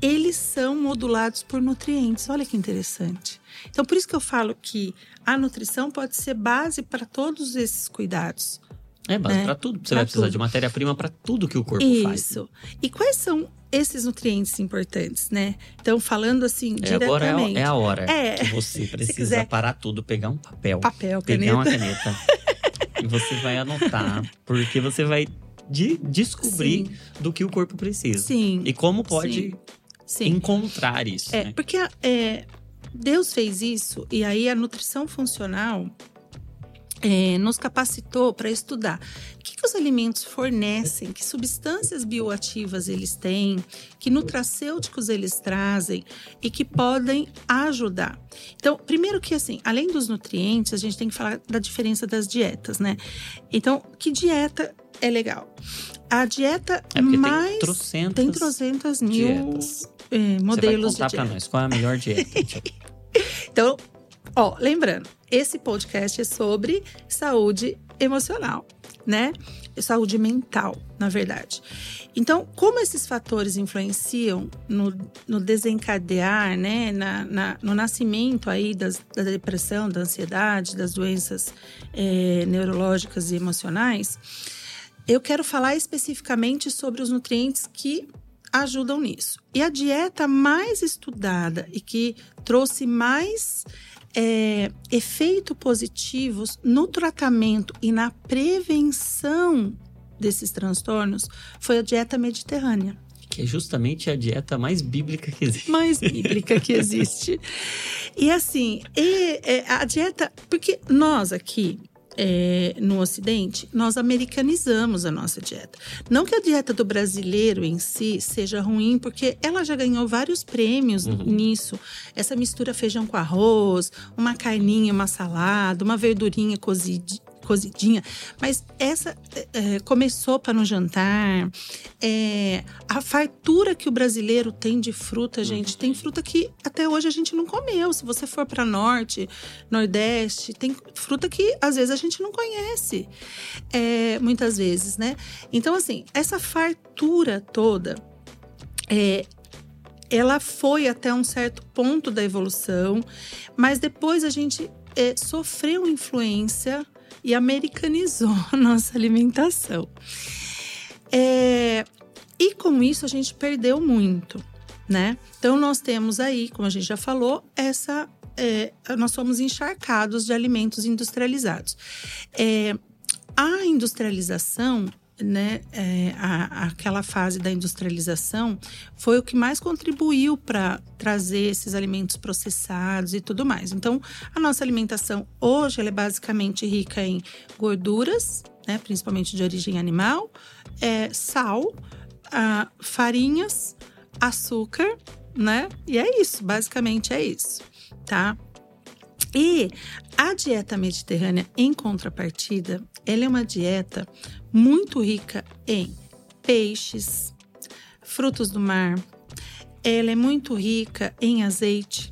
eles são modulados por nutrientes. Olha que interessante. Então, por isso que eu falo que a nutrição pode ser base para todos esses cuidados. É base É, para tudo. Você pra vai precisar tudo. de matéria-prima para tudo que o corpo faz. Isso. E quais são esses nutrientes importantes, né? Então, falando assim, É, agora é a, diretamente. é a hora É. que você precisa parar tudo, pegar um papel, Papel, pegar caneta. uma caneta e você vai anotar, porque você vai de- descobrir Sim. do que o corpo precisa Sim. e como pode Sim. encontrar isso. É, né? porque é, Deus fez isso e aí a nutrição funcional é, nos capacitou para estudar o que, que os alimentos fornecem, que substâncias bioativas eles têm, que nutracêuticos eles trazem e que podem ajudar. Então, primeiro que assim, além dos nutrientes, a gente tem que falar da diferença das dietas, né? Então, que dieta é legal? A dieta É mais tem trocentas tem 300 mil é, modelos você vai contar de pra dieta. nós qual é a melhor dieta. Então, ó, lembrando, esse podcast é sobre saúde emocional, né? Saúde mental, na verdade. Então, como esses fatores influenciam no, no desencadear, né, na, na- no nascimento aí das, da depressão, da ansiedade, das doenças eh, neurológicas e emocionais, eu quero falar especificamente sobre os nutrientes que ajudam nisso. E a dieta mais estudada e que trouxe mais é, efeitos positivos no tratamento e na prevenção desses transtornos foi a dieta mediterrânea que é justamente a dieta mais bíblica que existe. mais bíblica que existe. E assim, e, é, a dieta. Porque nós aqui. É, no Ocidente, nós americanizamos a nossa dieta. Não que a dieta do brasileiro em si seja ruim, porque ela já ganhou vários prêmios Uhum. nisso. Essa mistura feijão com arroz, uma carninha, uma salada, uma verdurinha cozidi- cozidinha. Mas essa é, começou para no jantar. É, a fartura que o brasileiro tem de fruta, gente, tem fruta que até hoje a gente não comeu. Se você for para norte, nordeste, tem fruta que às vezes a gente não conhece, é, muitas vezes, né? Então, assim, essa fartura toda, é, ela foi até um certo ponto da evolução, mas depois a gente é, sofreu influência e americanizou a nossa alimentação. É, e com isso a gente perdeu muito, né? Então nós temos aí, como a gente já falou, essa é, nós somos encharcados de alimentos industrializados. É, a industrialização, né, é, a- aquela fase da industrialização foi o que mais contribuiu para trazer esses alimentos processados e tudo mais. Então, a nossa alimentação hoje é basicamente rica em gorduras, né, principalmente de origem animal, é, sal, ah, farinhas, açúcar, né? E é isso, basicamente é isso, tá? E a dieta mediterrânea, em contrapartida, ela é uma dieta muito rica em peixes, frutos do mar. Ela é muito rica em azeite,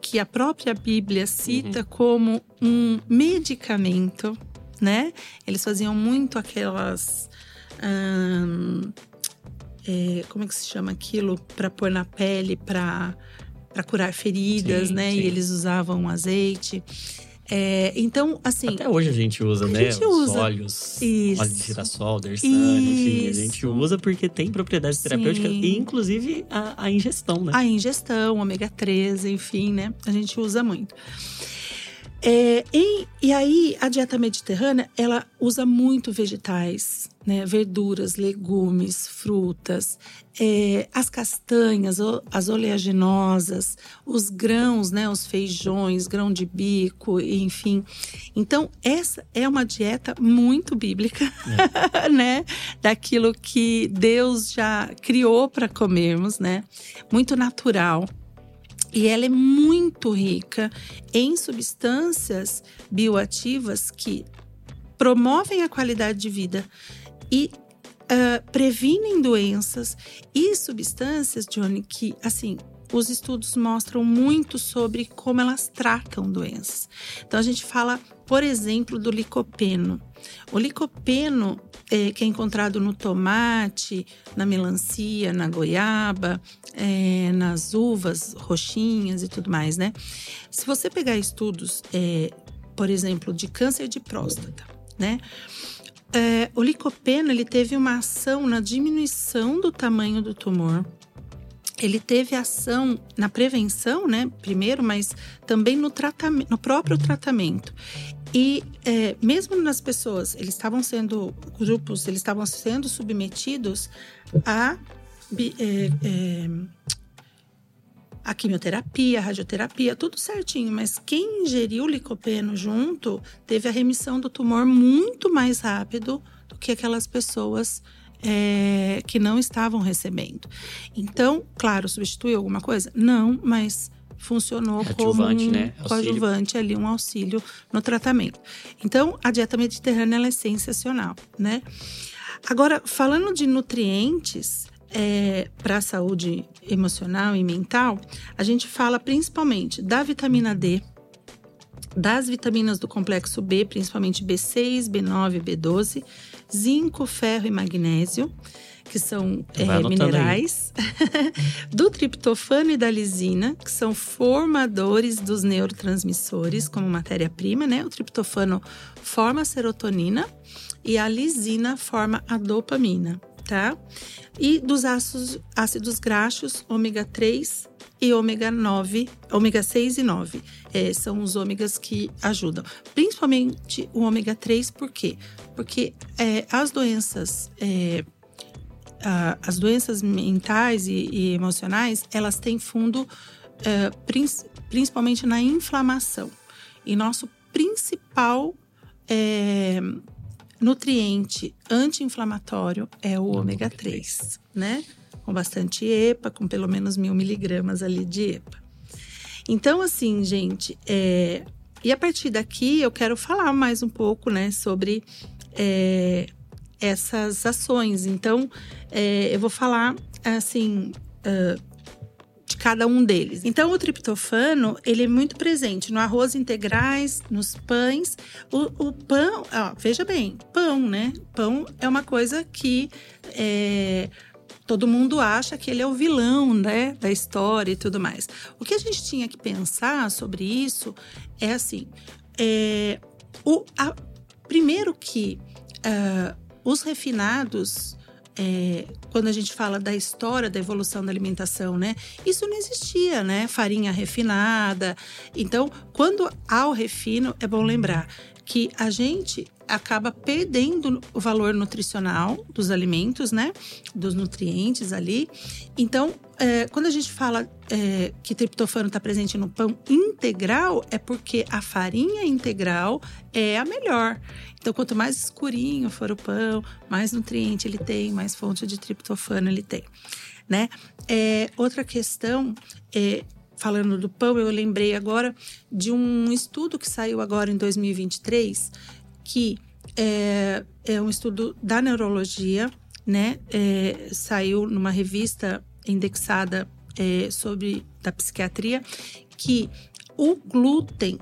que a própria Bíblia cita uhum. como um medicamento, né? Eles faziam muito aquelas. Hum, é, como é que se chama aquilo? Para pôr na pele, para curar feridas, sim, né? Sim. E eles usavam azeite. É, então, assim. Até hoje a gente usa, a né? Gente Os usa. óleos. Isso. Óleo de girassol, dersane, enfim. A gente usa porque tem propriedades terapêuticas e, inclusive, a, a, ingestão, né? A ingestão, ômega 3, enfim, né? A gente usa muito. É, e, e aí, a dieta mediterrânea, ela usa muito vegetais, né? Verduras, legumes, frutas, é, as castanhas, as oleaginosas, os grãos, né? Os feijões, grão de bico, enfim. Então, essa é uma dieta muito bíblica, é. né? Daquilo que Deus já criou para comermos, né? Muito natural. E ela é muito rica em substâncias bioativas que promovem a qualidade de vida e uh, previnem doenças e substâncias, Johnny, que assim os estudos mostram muito sobre como elas tratam doenças. Então a gente fala, por exemplo, do licopeno. O licopeno, é, que é encontrado no tomate, na melancia, na goiaba, é, nas uvas roxinhas e tudo mais, né? Se você pegar estudos, é, por exemplo, de câncer de próstata, né? É, o licopeno ele teve uma ação na diminuição do tamanho do tumor. Ele teve ação na prevenção, né? Primeiro, mas também no tratamento, no próprio tratamento. E é, mesmo nas pessoas, eles estavam sendo grupos, eles estavam sendo submetidos a, é, é, a quimioterapia, a radioterapia, tudo certinho. Mas quem ingeriu licopeno junto teve a remissão do tumor muito mais rápido do que aquelas pessoas é, que não estavam recebendo. Então, claro, substituiu alguma coisa? Não, mas funcionou como um né? coadjuvante ali, um auxílio no tratamento. Então, a dieta mediterrânea é sensacional, né? Agora, falando de nutrientes é, para a saúde emocional e mental, a gente fala principalmente da vitamina D, das vitaminas do complexo B, principalmente B6, B9, B12, zinco, ferro e magnésio que são é, minerais, do triptofano e da lisina, que são formadores dos neurotransmissores como matéria-prima, né? O triptofano forma a serotonina e a lisina forma a dopamina, tá? E dos ácidos, ácidos graxos, ômega 3 e ômega 9, ômega 6 e 9. É, são os ômegas que ajudam. Principalmente o ômega 3, por quê? Porque é, as doenças é, as doenças mentais e, e, emocionais, elas têm fundo uh, principalmente na inflamação. E nosso principal é, nutriente anti-inflamatório é o ômega 3, né? Com bastante EPA, com pelo menos mil miligramas ali de EPA. Então, assim, gente, é, e a partir daqui eu quero falar mais um pouco, né, sobre é, essas ações. Então, é, eu vou falar assim. Uh, cada um deles. Então, o triptofano, ele é muito presente no arroz integrais, nos pães. O, o pão, ó, veja bem, pão, né? Pão é uma coisa que é, todo mundo acha que ele é o vilão, né? Da história e tudo mais. O que a gente tinha que pensar sobre isso é assim: é, o, a, primeiro que uh, os refinados, é, quando a gente fala da história da evolução da alimentação, né? Isso não existia, né? Farinha refinada. Então, quando há o refino, é bom lembrar que a gente acaba perdendo o valor nutricional dos alimentos, né? Dos nutrientes ali. Então, é, quando a gente fala é, que triptofano está presente no pão integral, é porque a farinha integral é a melhor. Então, quanto mais escurinho for o pão, mais nutriente ele tem, mais fonte de triptofano ele tem, né? É, outra questão é falando do pão, eu lembrei agora de um estudo que saiu agora em 2023, que é, é um estudo da neurologia, né? É, saiu numa revista indexada é, sobre da psiquiatria, que o glúten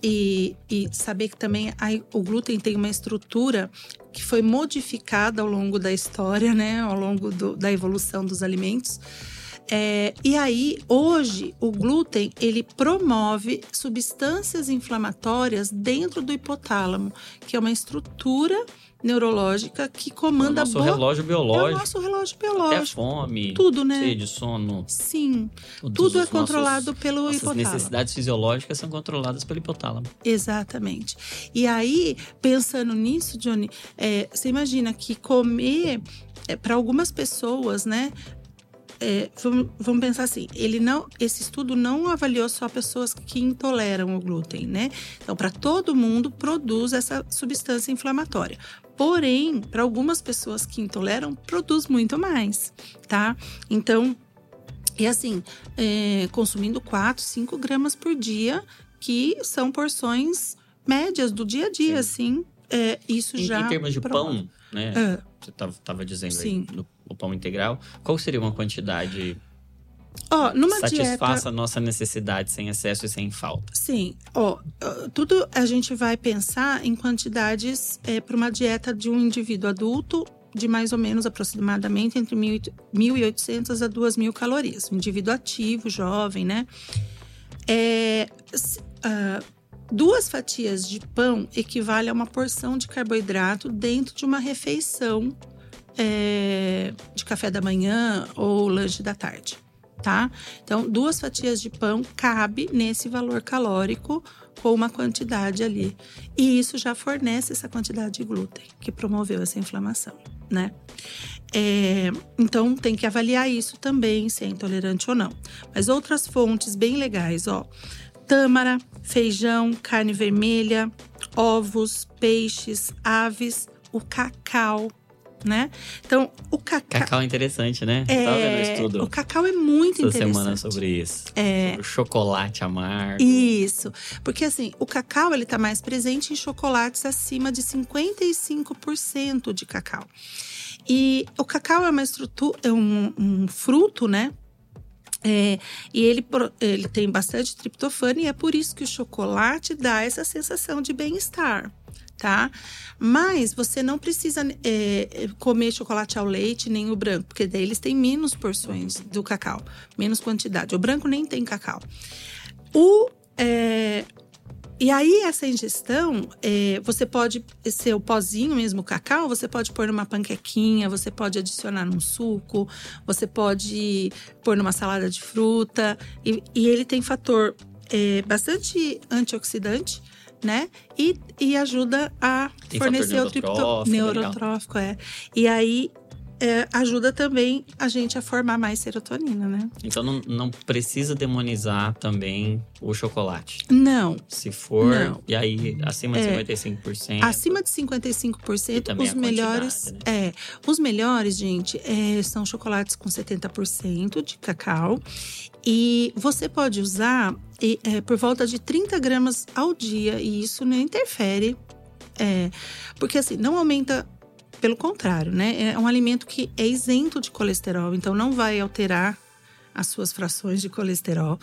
e, e saber que também a, o glúten tem uma estrutura que foi modificada ao longo da história, né? Ao longo do, da evolução dos alimentos é, e aí, hoje, o glúten ele promove substâncias inflamatórias dentro do hipotálamo, que é uma estrutura neurológica que comanda é o nosso boa... relógio biológico. É o nosso relógio biológico. Até fome. Tudo, né? Sede, sono. Sim. Tudo é controlado nossos, pelo nossas hipotálamo. As necessidades fisiológicas são controladas pelo hipotálamo. Exatamente. E aí, pensando nisso, Johnny, é, você imagina que comer é, para algumas pessoas, né? É, vamos, vamos, pensar assim, ele não, esse estudo não avaliou só pessoas que intoleram o glúten, né? Então, para todo mundo produz essa substância inflamatória. Porém, para algumas pessoas que intoleram, produz muito mais, tá? Então, e assim, é, consumindo 4, 5 gramas por dia, que são porções médias do dia a dia, Sim. assim. É, isso em, já. Em termos de pão, né? É. Você estava dizendo Sim. aí, no o pão integral, qual seria uma quantidade Ó, numa satisfaça dieta... a nossa necessidade sem excesso e sem falta. Sim, ó, tudo a gente vai pensar em quantidades é, para uma dieta de um indivíduo adulto de mais ou menos aproximadamente entre 1.800 a 2.000 calorias. Um indivíduo ativo, jovem, né? É, uh, duas fatias de pão equivale a uma porção de carboidrato dentro de uma refeição é, de café da manhã ou lanche da tarde, tá? Então, duas fatias de pão cabe nesse valor calórico com uma quantidade ali. E isso já fornece essa quantidade de glúten que promoveu essa inflamação, né? É, então tem que avaliar isso também, se é intolerante ou não. Mas outras fontes bem legais, ó. Tâmara, feijão, carne vermelha, ovos, peixes, aves, o cacau, né? Então, o cacau. Cacau é interessante, né? É, Tava vendo estudo. O cacau é muito essa interessante. semana sobre isso. É. Sobre o chocolate amargo. Isso. Porque assim, o cacau ele tá mais presente em chocolates acima de 55% de cacau. E o cacau é uma estrutura, é um, um fruto, né? É, e ele, ele tem bastante triptofano e é por isso que o chocolate dá essa sensação de bem-estar tá? Mas você não precisa é, comer chocolate ao leite nem o branco, porque daí eles têm menos porções do cacau, menos quantidade. O branco nem tem cacau. O, é, e aí, essa ingestão, é, você pode ser o pozinho mesmo, o cacau, você pode pôr numa panquequinha, você pode adicionar num suco, você pode pôr numa salada de fruta. E, e ele tem fator é, bastante antioxidante, né? E, e ajuda a Tem fornecer o triptofano neurotrófico, é. E aí é, ajuda também a gente a formar mais serotonina, né? Então não, não precisa demonizar também o chocolate. Não. Se for, não. e aí acima de é, 55%. Acima de 55%, os melhores. Né? É, os melhores, gente, é, são chocolates com 70% de cacau. E você pode usar é, por volta de 30 gramas ao dia, e isso não interfere. É, porque assim, não aumenta pelo contrário, né? É um alimento que é isento de colesterol, então não vai alterar as suas frações de colesterol.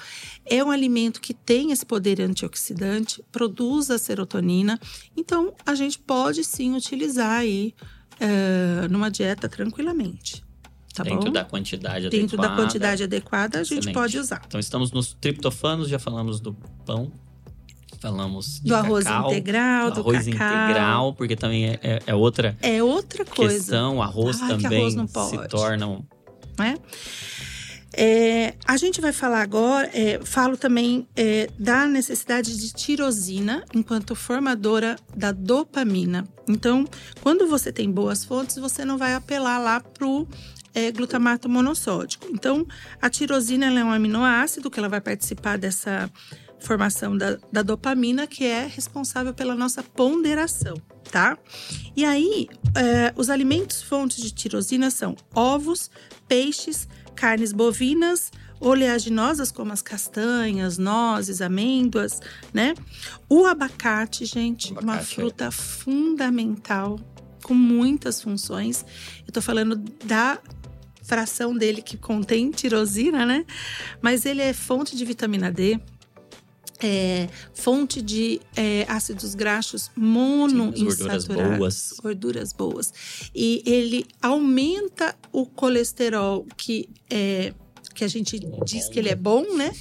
É um alimento que tem esse poder antioxidante, produz a serotonina, então a gente pode sim utilizar aí uh, numa dieta tranquilamente. Tá Dentro bom? da quantidade Dentro adequada. da quantidade adequada, a gente Excelente. pode usar. Então estamos nos triptofanos, já falamos do pão, falamos de do arroz cacau, integral, do, arroz cacau. integral, porque também é, é, é outra É outra coisa. questão. O arroz Ah, também arroz não se pode. torna um né? É, a gente vai falar agora, é, falo também é, da necessidade de tirosina enquanto formadora da dopamina. Então, quando você tem boas fontes, você não vai apelar lá pro é, glutamato monossódico. Então, a tirosina é um aminoácido que ela vai participar dessa formação da, da dopamina, que é responsável pela nossa ponderação, tá? E aí, é, os alimentos fontes de tirosina são ovos, peixes, carnes bovinas, oleaginosas como as castanhas, nozes, amêndoas, né? O abacate, gente, abacate, uma é. fruta é. fundamental com muitas funções. Eu tô falando da fração dele que contém tirosina, né? Mas ele é fonte de vitamina D, é, fonte de é, ácidos graxos monoinsaturados, gorduras boas. gorduras boas. E ele aumenta o colesterol que é que a gente diz que ele é bom, né?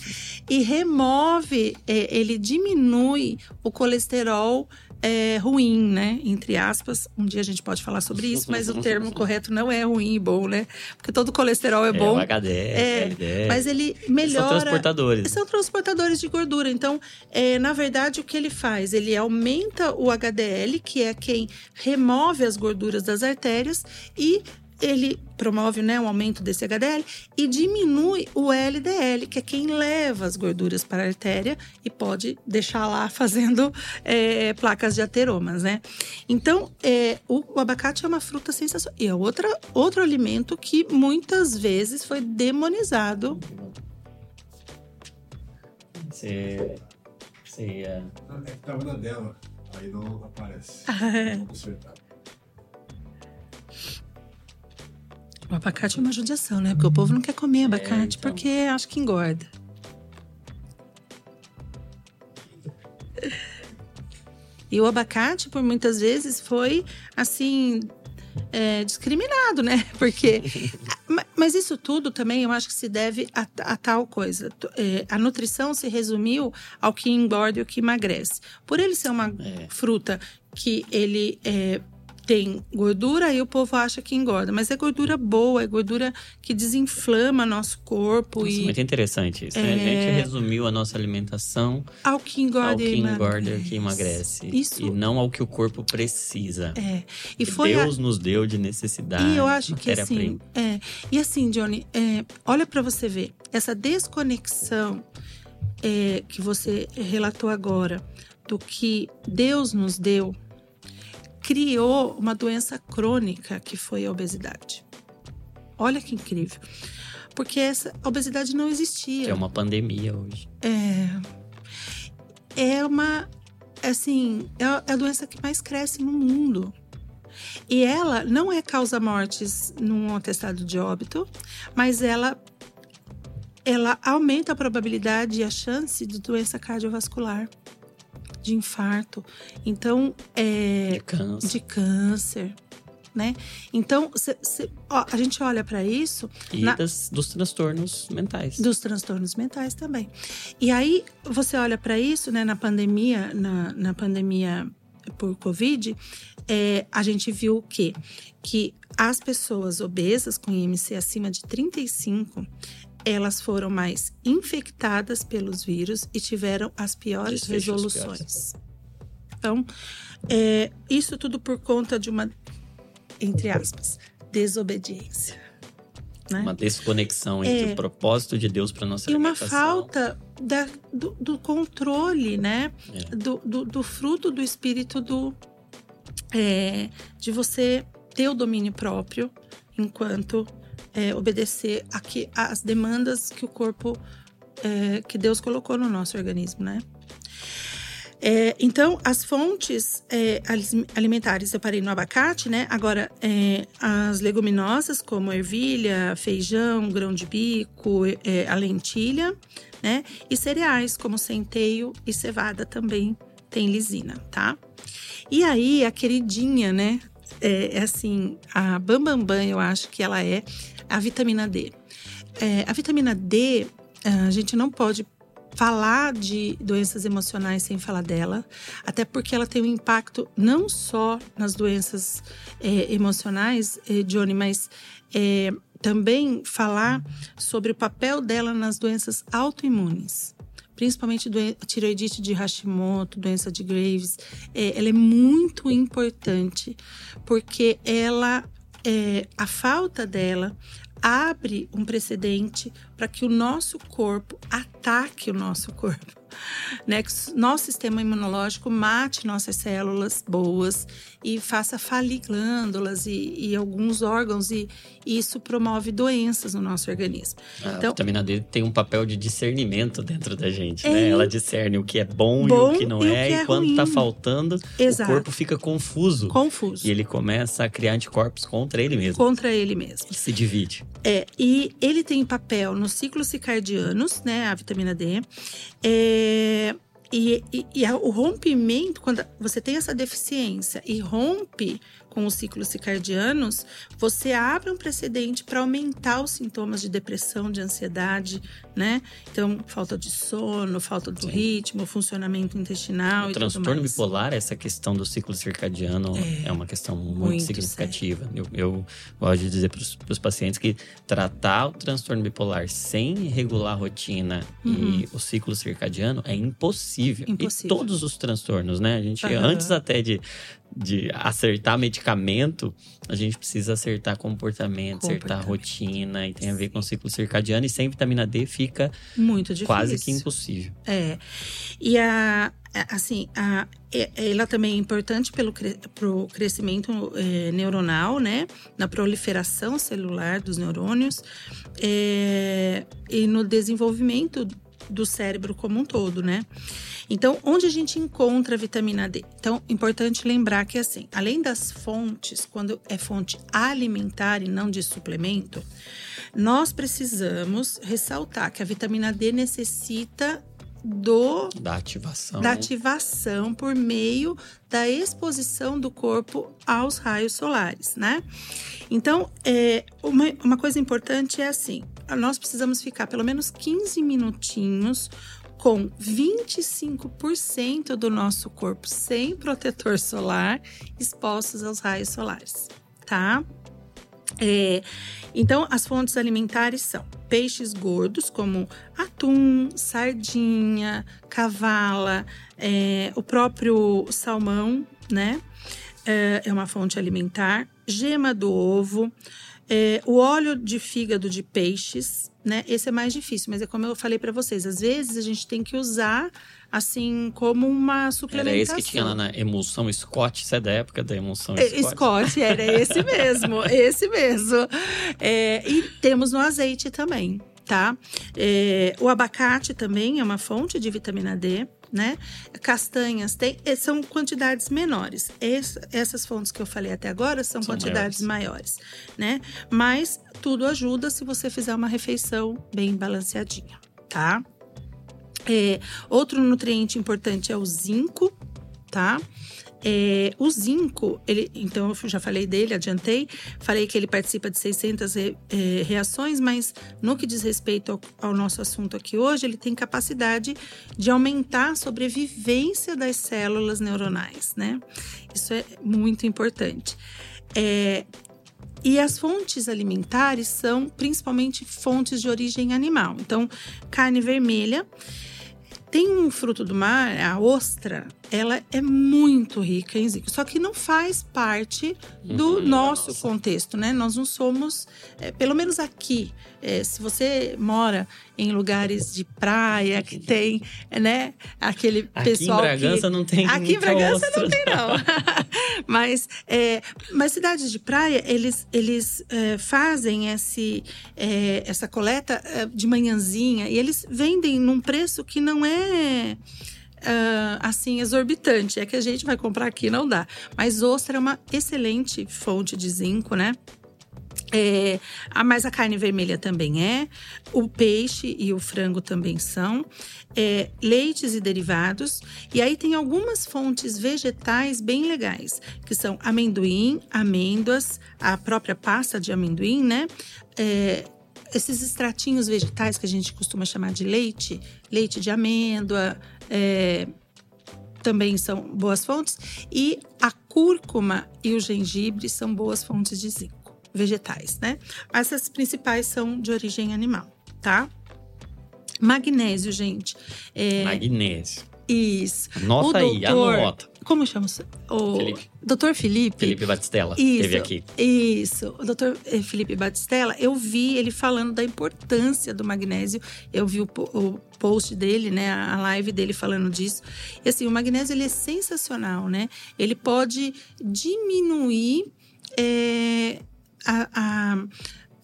E remove, é, ele diminui o colesterol é ruim, né? Entre aspas. Um dia a gente pode falar sobre isso, mas o termo correto não é ruim e bom, né? Porque todo colesterol é, é bom. O HDL, é. Mas ele melhora. São transportadores. São transportadores de gordura. Então, é, na verdade, o que ele faz? Ele aumenta o HDL, que é quem remove as gorduras das artérias, e ele promove né, um aumento desse HDL e diminui o LDL, que é quem leva as gorduras para a artéria e pode deixar lá fazendo é, placas de ateromas, né? Então, é, o, o, abacate é uma fruta sensacional. E é outra, outro alimento que muitas vezes foi demonizado. Você. Você ia. É que tava na dela, aí não aparece. Ah, é. O abacate é uma judiação, né? Porque o povo não quer comer é, abacate é, então... porque acha que engorda. E o abacate, por muitas vezes, foi assim. É, discriminado, né? Porque. mas isso tudo também eu acho que se deve a, a tal coisa. É, a nutrição se resumiu ao que engorda e o que emagrece. Por ele ser uma é. fruta que ele é, tem gordura e o povo acha que engorda, mas é gordura boa, é gordura que desinflama nosso corpo. Isso e, é muito interessante isso. É... Né? A gente resumiu a nossa alimentação ao que engorda, ao que engorda e que emagrece. Isso... E não ao que o corpo precisa. É. E foi Deus a... nos deu de necessidade. E eu acho que assim. É. E assim, Johnny, é, olha para você ver essa desconexão é, que você relatou agora do que Deus nos deu criou uma doença crônica que foi a obesidade. Olha que incrível. Porque essa obesidade não existia. é uma pandemia hoje. É. É uma. Assim, é a doença que mais cresce no mundo. E ela não é causa mortes num atestado de óbito, mas ela ela aumenta a probabilidade e a chance de doença cardiovascular de infarto, então é, de câncer. De câncer né? Então, cê, cê, ó, a gente olha para isso. E na... das, dos transtornos mentais. Dos transtornos mentais também. E aí, você olha para isso, né? Na pandemia, na, na pandemia por Covid, é, a gente viu o quê? Que as pessoas obesas com IMC acima de 35, elas foram mais infectadas pelos vírus e tiveram as piores resoluções. Piores. Então, é, isso tudo por conta de uma, entre aspas, desobediência. Né? Uma desconexão entre é, o propósito de Deus para nossa E uma falta da, do, do, controle, né? É. Do, do, do, fruto do espírito do, é, de você ter o domínio próprio enquanto é, obedecer aqui às demandas que o corpo, é, que Deus colocou no nosso organismo, né? É, então, as fontes é, alimentares eu parei no abacate, né? Agora, é, as leguminosas, como ervilha, feijão, grão de bico, é, a lentilha, né? E cereais, como centeio e cevada também tem lisina, tá? E aí, a queridinha, né? É, é assim, a Bambambam, Bam Bam, eu acho que ela é a vitamina D. É, a vitamina D, a gente não pode falar de doenças emocionais sem falar dela, até porque ela tem um impacto não só nas doenças é, emocionais, é, Johnny, mas é, também falar sobre o papel dela nas doenças autoimunes principalmente tireoidite de Hashimoto, doença de Graves, é, ela é muito importante porque ela, é, a falta dela abre um precedente para que o nosso corpo ataque o nosso corpo né? Que nosso sistema imunológico mate nossas células boas e faça falir glândulas e, e alguns órgãos e, e, isso promove doenças no nosso organismo. A então, vitamina D tem um papel de discernimento dentro da gente, é, né? Ela discerne o que é bom, bom e o que não e é, que é, e quando está faltando, Exato. o corpo fica confuso. Confuso. E ele começa a criar anticorpos contra ele mesmo. Contra ele mesmo. E se divide. É, e ele tem papel nos ciclos circadianos, né? A vitamina D. É, e, e, e, o rompimento, quando você tem essa deficiência e rompe com os ciclos circadianos, você abre um precedente para aumentar os sintomas de depressão, de ansiedade, né? Então, falta de sono, falta do Sim. ritmo, funcionamento intestinal o e transtorno bipolar, essa questão do ciclo circadiano é, é uma questão muito, muito significativa. Eu, eu, gosto de dizer para os pacientes que tratar o transtorno bipolar sem regular a rotina uhum. e o ciclo circadiano é impossível. impossível. E todos os transtornos, né? A gente, uhum. antes até de de acertar medicamento, a gente precisa acertar comportamento, comportamento, acertar rotina e tem a ver com o ciclo circadiano e sem vitamina D fica muito difícil. quase que impossível. É. E a assim, a, ela também é importante pelo pro crescimento é, neuronal, né? Na proliferação celular dos neurônios é, e no desenvolvimento do cérebro como um todo, né? Então, onde a gente encontra a vitamina D? Então, importante lembrar que assim, além das fontes, quando é fonte alimentar e não de suplemento, nós precisamos ressaltar que a vitamina D necessita do da ativação da ativação por meio da exposição do corpo aos raios solares, né? Então, é, uma, uma coisa importante é assim: nós precisamos ficar pelo menos 15 minutinhos com 25% do nosso corpo sem protetor solar expostos aos raios solares, tá? É, então, as fontes alimentares são peixes gordos, como atum, sardinha, cavala, é, o próprio salmão, né? É, é uma fonte alimentar. Gema do ovo, é, o óleo de fígado de peixes, né? Esse é mais difícil, mas é como eu falei para vocês, às vezes a gente tem que usar assim como uma suplementação. Era esse que tinha lá na emulsão Scott, isso é da época da emulsão é, Scott. Scott, era esse mesmo, esse mesmo. É, e temos no azeite também, tá? É, o abacate também é uma fonte de vitamina D né? Castanhas tem, são quantidades menores. essas fontes que eu falei até agora são, são quantidades maiores. maiores, né? Mas tudo ajuda se você fizer uma refeição bem balanceadinha, tá? É, outro nutriente importante é o zinco, tá? É, o zinco, ele, então eu já falei dele, adiantei, falei que ele participa de 600 re, é, reações, mas no que diz respeito ao, ao, nosso assunto aqui hoje, ele tem capacidade de aumentar a sobrevivência das células neuronais, né? Isso é muito importante. É, e as fontes alimentares são principalmente fontes de origem animal. Então, carne vermelha. Tem um fruto do mar, a ostra, ela é muito rica em zinco, só que não faz parte do uhum, nosso nossa. contexto, né? Nós não somos, é, pelo menos aqui, é, se você mora em lugares de praia que tem, né, aquele aqui pessoal Aqui em Bragança que... não tem Aqui em Bragança ostra, não tem não. mas, é, mas cidades de praia, eles, eles é, fazem esse, é, essa coleta é, de manhãzinha e eles vendem num preço que não é uh, assim exorbitante. É que a gente vai comprar aqui não dá. Mas ostra é uma excelente fonte de zinco, né? É, a, mas a carne vermelha também é, o peixe e o frango também são, é, leites e derivados. E aí tem algumas fontes vegetais bem legais, que são amendoim, amêndoas, a própria pasta de amendoim, né? É, esses extratinhos vegetais que a gente costuma chamar de leite, leite de amêndoa, é, também são boas fontes. E a cúrcuma e o gengibre são boas fontes de zinco. vegetais, né? Essas principais são de origem animal, tá? Magnésio, gente. É... Magnésio. Isso. Anota aí, anota. Como chama o Felipe. Doutor Felipe? Felipe Batistella, isso, teve aqui. Isso, o doutor eh, Felipe Batistella, eu vi ele falando da importância do magnésio. Eu vi o, o post dele, né, a live dele falando disso. E assim, o magnésio ele é sensacional, né? Ele pode diminuir é, a, a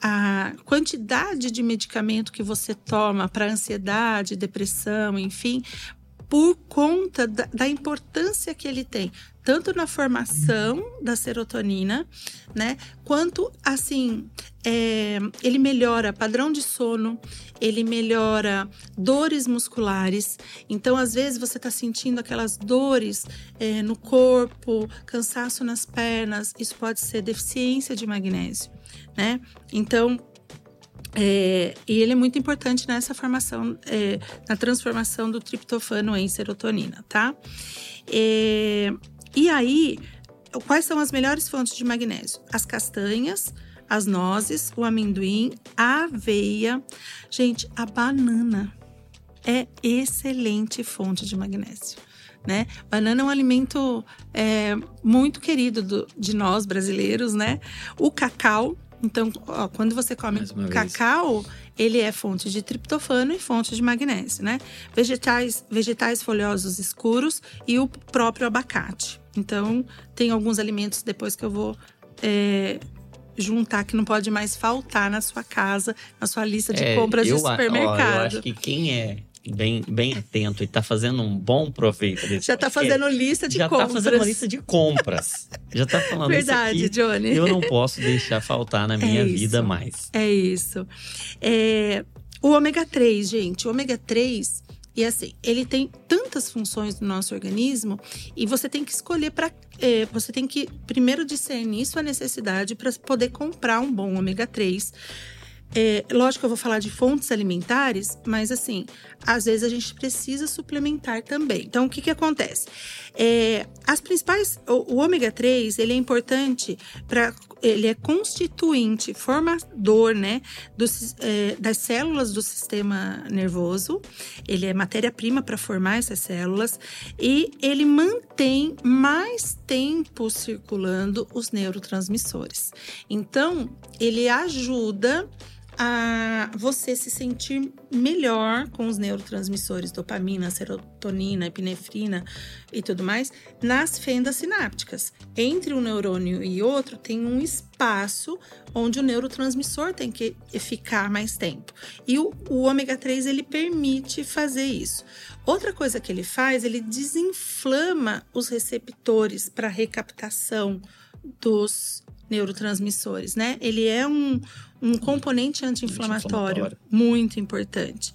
a quantidade de medicamento que você toma para ansiedade, depressão, enfim, por conta da, da, importância que ele tem, tanto na formação da serotonina, né? Quanto assim, é, ele melhora padrão de sono, ele melhora dores musculares. Então, às vezes, você está sentindo aquelas dores é, no corpo, cansaço nas pernas, isso pode ser deficiência de magnésio, né? Então, é, e ele é muito importante nessa formação, é, na transformação do triptofano em serotonina, tá? É, e aí, quais são as melhores fontes de magnésio? As castanhas, as nozes, o amendoim, a aveia. Gente, a banana é excelente fonte de magnésio. Né? Banana é um alimento é, muito querido do, de nós brasileiros, né? O cacau então, ó, quando você come cacau, vez. ele é fonte de triptofano e fonte de magnésio, né? Vegetais, vegetais folhosos escuros e o próprio abacate. Então, tem alguns alimentos depois que eu vou é, juntar que não pode mais faltar na sua casa, na sua lista de é, compras eu, de supermercado. Ó, eu acho que quem é bem, bem atento e está fazendo um bom proveito desse Já está fazendo lista de já compras. Já está fazendo uma lista de compras. já está falando Verdade, isso aqui, Johnny. Eu não posso deixar faltar na é minha é vida mais. É isso. É, o ômega 3, gente. O ômega 3, e assim, ele tem tantas funções no nosso organismo e você tem que escolher para. É, você tem que primeiro discernir sua necessidade para poder comprar um bom ômega 3 é, lógico que eu vou falar de fontes alimentares, mas assim, às vezes a gente precisa suplementar também. Então, o que que acontece? É, as principais, o, o ômega 3, ele é importante para, ele é constituinte, formador, né, dos, é, das células do sistema nervoso. Ele é matéria-prima para formar essas células e ele mantém mais tempo circulando os neurotransmissores. Então, ele ajuda a você se sentir melhor com os neurotransmissores dopamina, serotonina, epinefrina e tudo mais nas fendas sinápticas. Entre um neurônio e outro tem um espaço onde o neurotransmissor tem que ficar mais tempo. E o, o ômega 3 ele permite fazer isso. Outra coisa que ele faz, ele desinflama os receptores para recaptação dos neurotransmissores, né? Ele é um, um componente anti-inflamatório anti muito importante.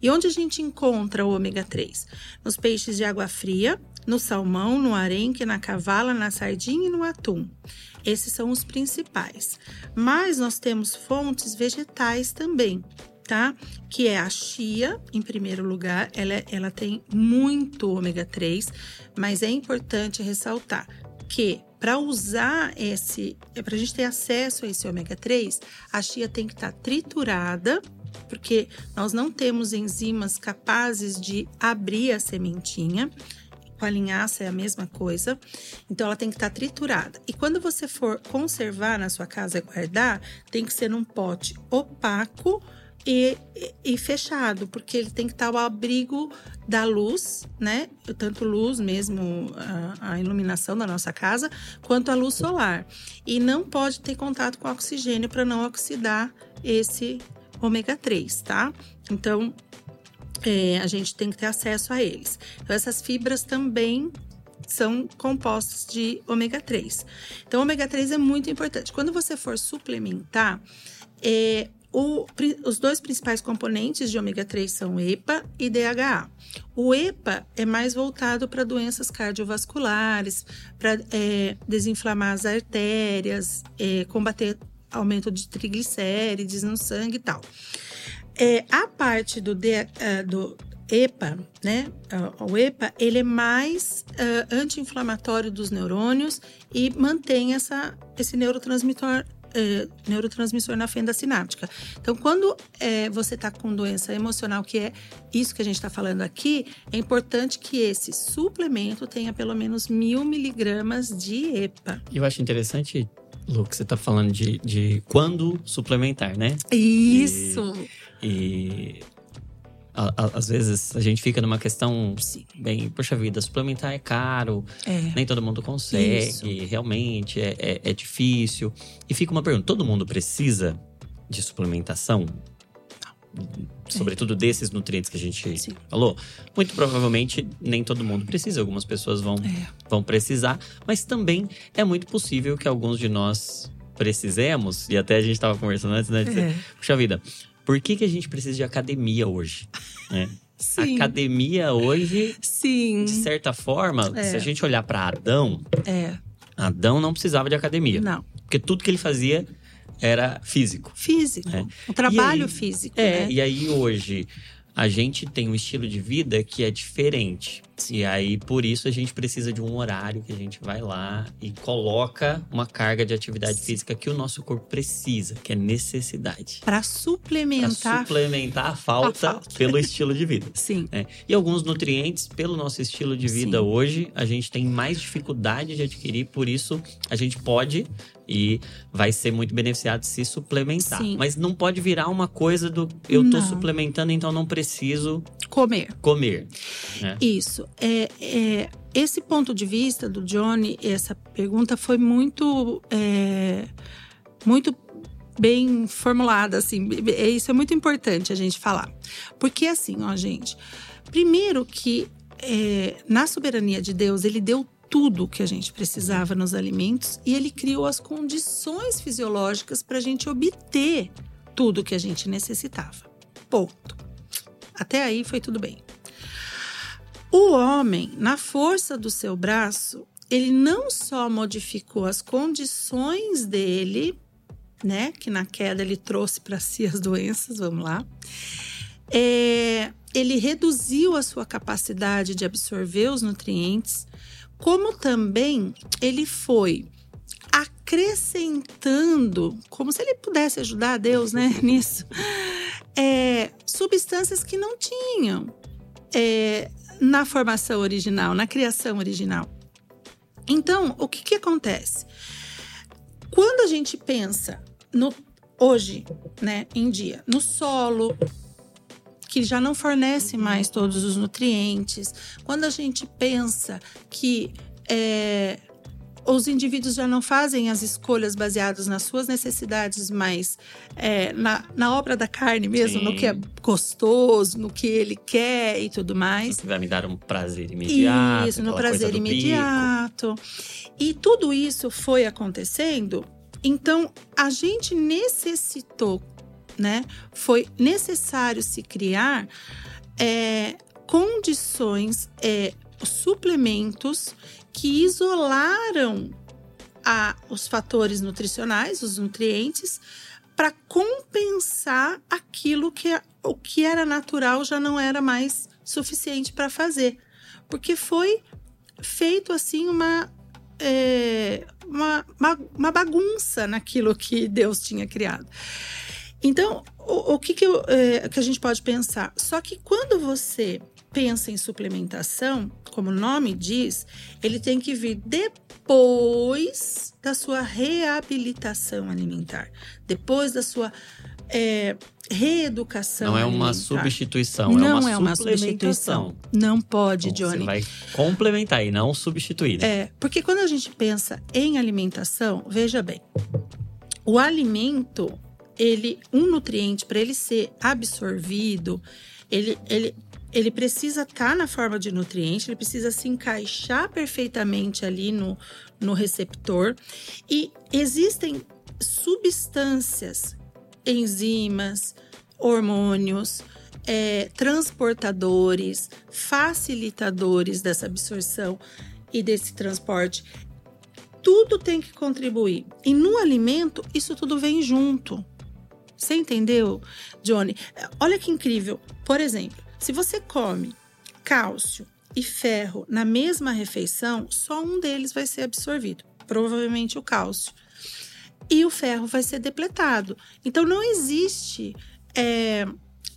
E onde a gente encontra o ômega 3? Nos peixes de água fria, no salmão, no arenque, na cavala, na sardinha e no atum. Esses são os principais. Mas nós temos fontes vegetais também, tá? Que é a chia, em primeiro lugar, ela, ela tem muito ômega 3, mas é importante ressaltar que para usar esse, para a gente ter acesso a esse ômega 3, a chia tem que estar tá triturada, porque nós não temos enzimas capazes de abrir a sementinha. Com a linhaça é a mesma coisa. Então ela tem que estar tá triturada. E quando você for conservar na sua casa e guardar, tem que ser num pote opaco e, e, fechado, porque ele tem que estar ao abrigo da luz, né? Tanto luz mesmo, a, a, iluminação da nossa casa, quanto a luz solar. E não pode ter contato com oxigênio para não oxidar esse ômega 3, tá? Então, é, a gente tem que ter acesso a eles. Então, essas fibras também são compostos de ômega 3. Então, ômega 3 é muito importante. Quando você for suplementar, é, o, os dois principais componentes de ômega 3 são EPA e DHA. O EPA é mais voltado para doenças cardiovasculares, para é, desinflamar as artérias, é, combater aumento de triglicérides no sangue e tal. É, a parte do, uh, do EPA, né? O EPA, ele é mais uh, anti-inflamatório dos neurônios e mantém essa, esse neurotransmissor é, neurotransmissor na fenda sináptica. Então, quando é, você está com doença emocional, que é isso que a gente está falando aqui, é importante que esse suplemento tenha pelo menos mil miligramas de EPA. Eu acho interessante, Lu, que você está falando de, de quando suplementar, né? Isso! E, e a, a, às vezes a gente fica numa questão bem, poxa vida, suplementar é caro, É. nem todo mundo consegue, Isso. realmente é, é, é difícil. E fica uma pergunta: todo mundo precisa de suplementação? Sobretudo desses nutrientes que a gente Sim. falou. Muito provavelmente nem todo mundo precisa, algumas pessoas vão, É. vão precisar, mas também é muito possível que alguns de nós precisemos, e até a gente estava conversando antes, né? de dizer, É. Puxa vida, por que, que a gente precisa de academia hoje? né? Sim. Academia hoje, Sim. de certa forma, É. se a gente olhar para Adão, É. Adão não precisava de academia. Não. Porque tudo que ele fazia era físico. Físico. É. Um trabalho aí- físico. É, né? e aí hoje a gente tem um estilo de vida que é diferente. E aí, por isso, a gente precisa de um horário que a gente vai lá e coloca uma carga de atividade física que o nosso corpo precisa, que é necessidade. Para suplementar. suplementar a falta, A falta. pelo estilo de vida. Sim. né? E alguns nutrientes, pelo nosso estilo de vida Sim. hoje, a gente tem mais dificuldade de adquirir, por isso a gente pode e vai ser muito beneficiado se suplementar. Sim. Mas não pode virar uma coisa do eu tô Não. suplementando, então não preciso Comer. comer. né? Isso. É, é, esse ponto de vista do Johnny, essa pergunta foi muito, é, muito bem formulada, assim. É, Isso é muito importante a gente falar. Porque assim, ó, gente. Primeiro que é, na soberania de Deus, ele deu tudo que a gente precisava nos alimentos e ele criou as condições fisiológicas para a gente obter tudo que a gente necessitava. Ponto. Até aí foi tudo bem. O homem, na força do seu braço, ele não só modificou as condições dele, né, que na queda ele trouxe para si as doenças, vamos lá. É, ele reduziu a sua capacidade de absorver os nutrientes, como também ele foi acrescentando, como se ele pudesse ajudar Deus, né, nisso, é, substâncias que não tinham é, na formação original, na criação original. Então, o que, que acontece? Quando a gente pensa no hoje, né, em dia, no solo que já não fornece mais todos os nutrientes, quando a gente pensa que é, os indivíduos já não fazem as escolhas baseadas nas suas necessidades, mas é, na, na obra da carne mesmo, Sim. no que é gostoso, no que ele quer e tudo mais. Que vai me dar um prazer imediato. Isso, no prazer imediato. E tudo isso foi acontecendo. Então, a gente necessitou, né? Foi necessário se criar é, condições, é, suplementos que isolaram a- os fatores nutricionais, os nutrientes, para compensar aquilo que o que era natural já não era mais suficiente para fazer, porque foi feito assim uma, é, uma, uma, uma bagunça naquilo que Deus tinha criado. Então, o, o que, que, eu, é, que a gente pode pensar? Só que quando você pensa em suplementação, como o nome diz, ele tem que vir depois da sua reabilitação alimentar, depois da sua é, reeducação Não é uma alimentar. substituição, Não é uma é uma substituição. Não pode, Então, Johnny. Você vai complementar e não substituir. né? É, porque quando a gente pensa em alimentação, veja bem, o alimento, ele, um nutriente para ele ser absorvido, ele, ele, ele precisa estar na forma de nutriente, ele precisa se encaixar perfeitamente ali no, no receptor e existem substâncias, enzimas, hormônios, é, transportadores, facilitadores dessa absorção e desse transporte. Tudo tem que contribuir. E no alimento, isso tudo vem junto. Você entendeu, Johnny? Olha que incrível. Por exemplo, se você come cálcio e ferro na mesma refeição, só um deles vai ser absorvido. Provavelmente o cálcio. e o ferro vai ser depletado. Então não existe. É,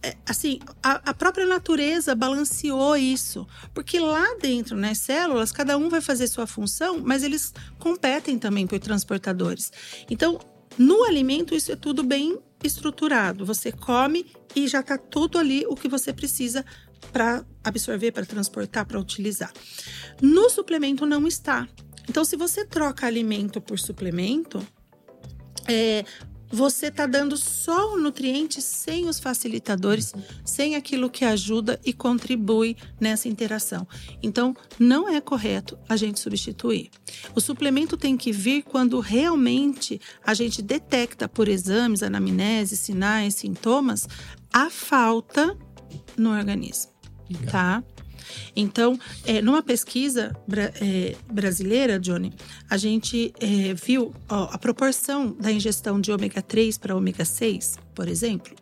é, assim, a, a, própria natureza balanceou isso. Porque lá dentro, nas células, cada um vai fazer sua função, mas eles competem também por transportadores. Então, no alimento, isso é tudo bem estruturado. Você come e já está tudo ali o que você precisa para absorver, para transportar, para utilizar. No suplemento não está. Então, se você troca alimento por suplemento, é, você está dando só o nutriente sem os facilitadores, sem aquilo que ajuda e contribui nessa interação. Então, não é correto a gente substituir. O suplemento tem que vir quando realmente a gente detecta por exames, anamnese, sinais, sintomas, a falta no organismo, tá? Então, é, numa pesquisa bra é, brasileira, Johnny, a gente é, viu ó, a proporção da ingestão de ômega 3 para ômega 6, por exemplo.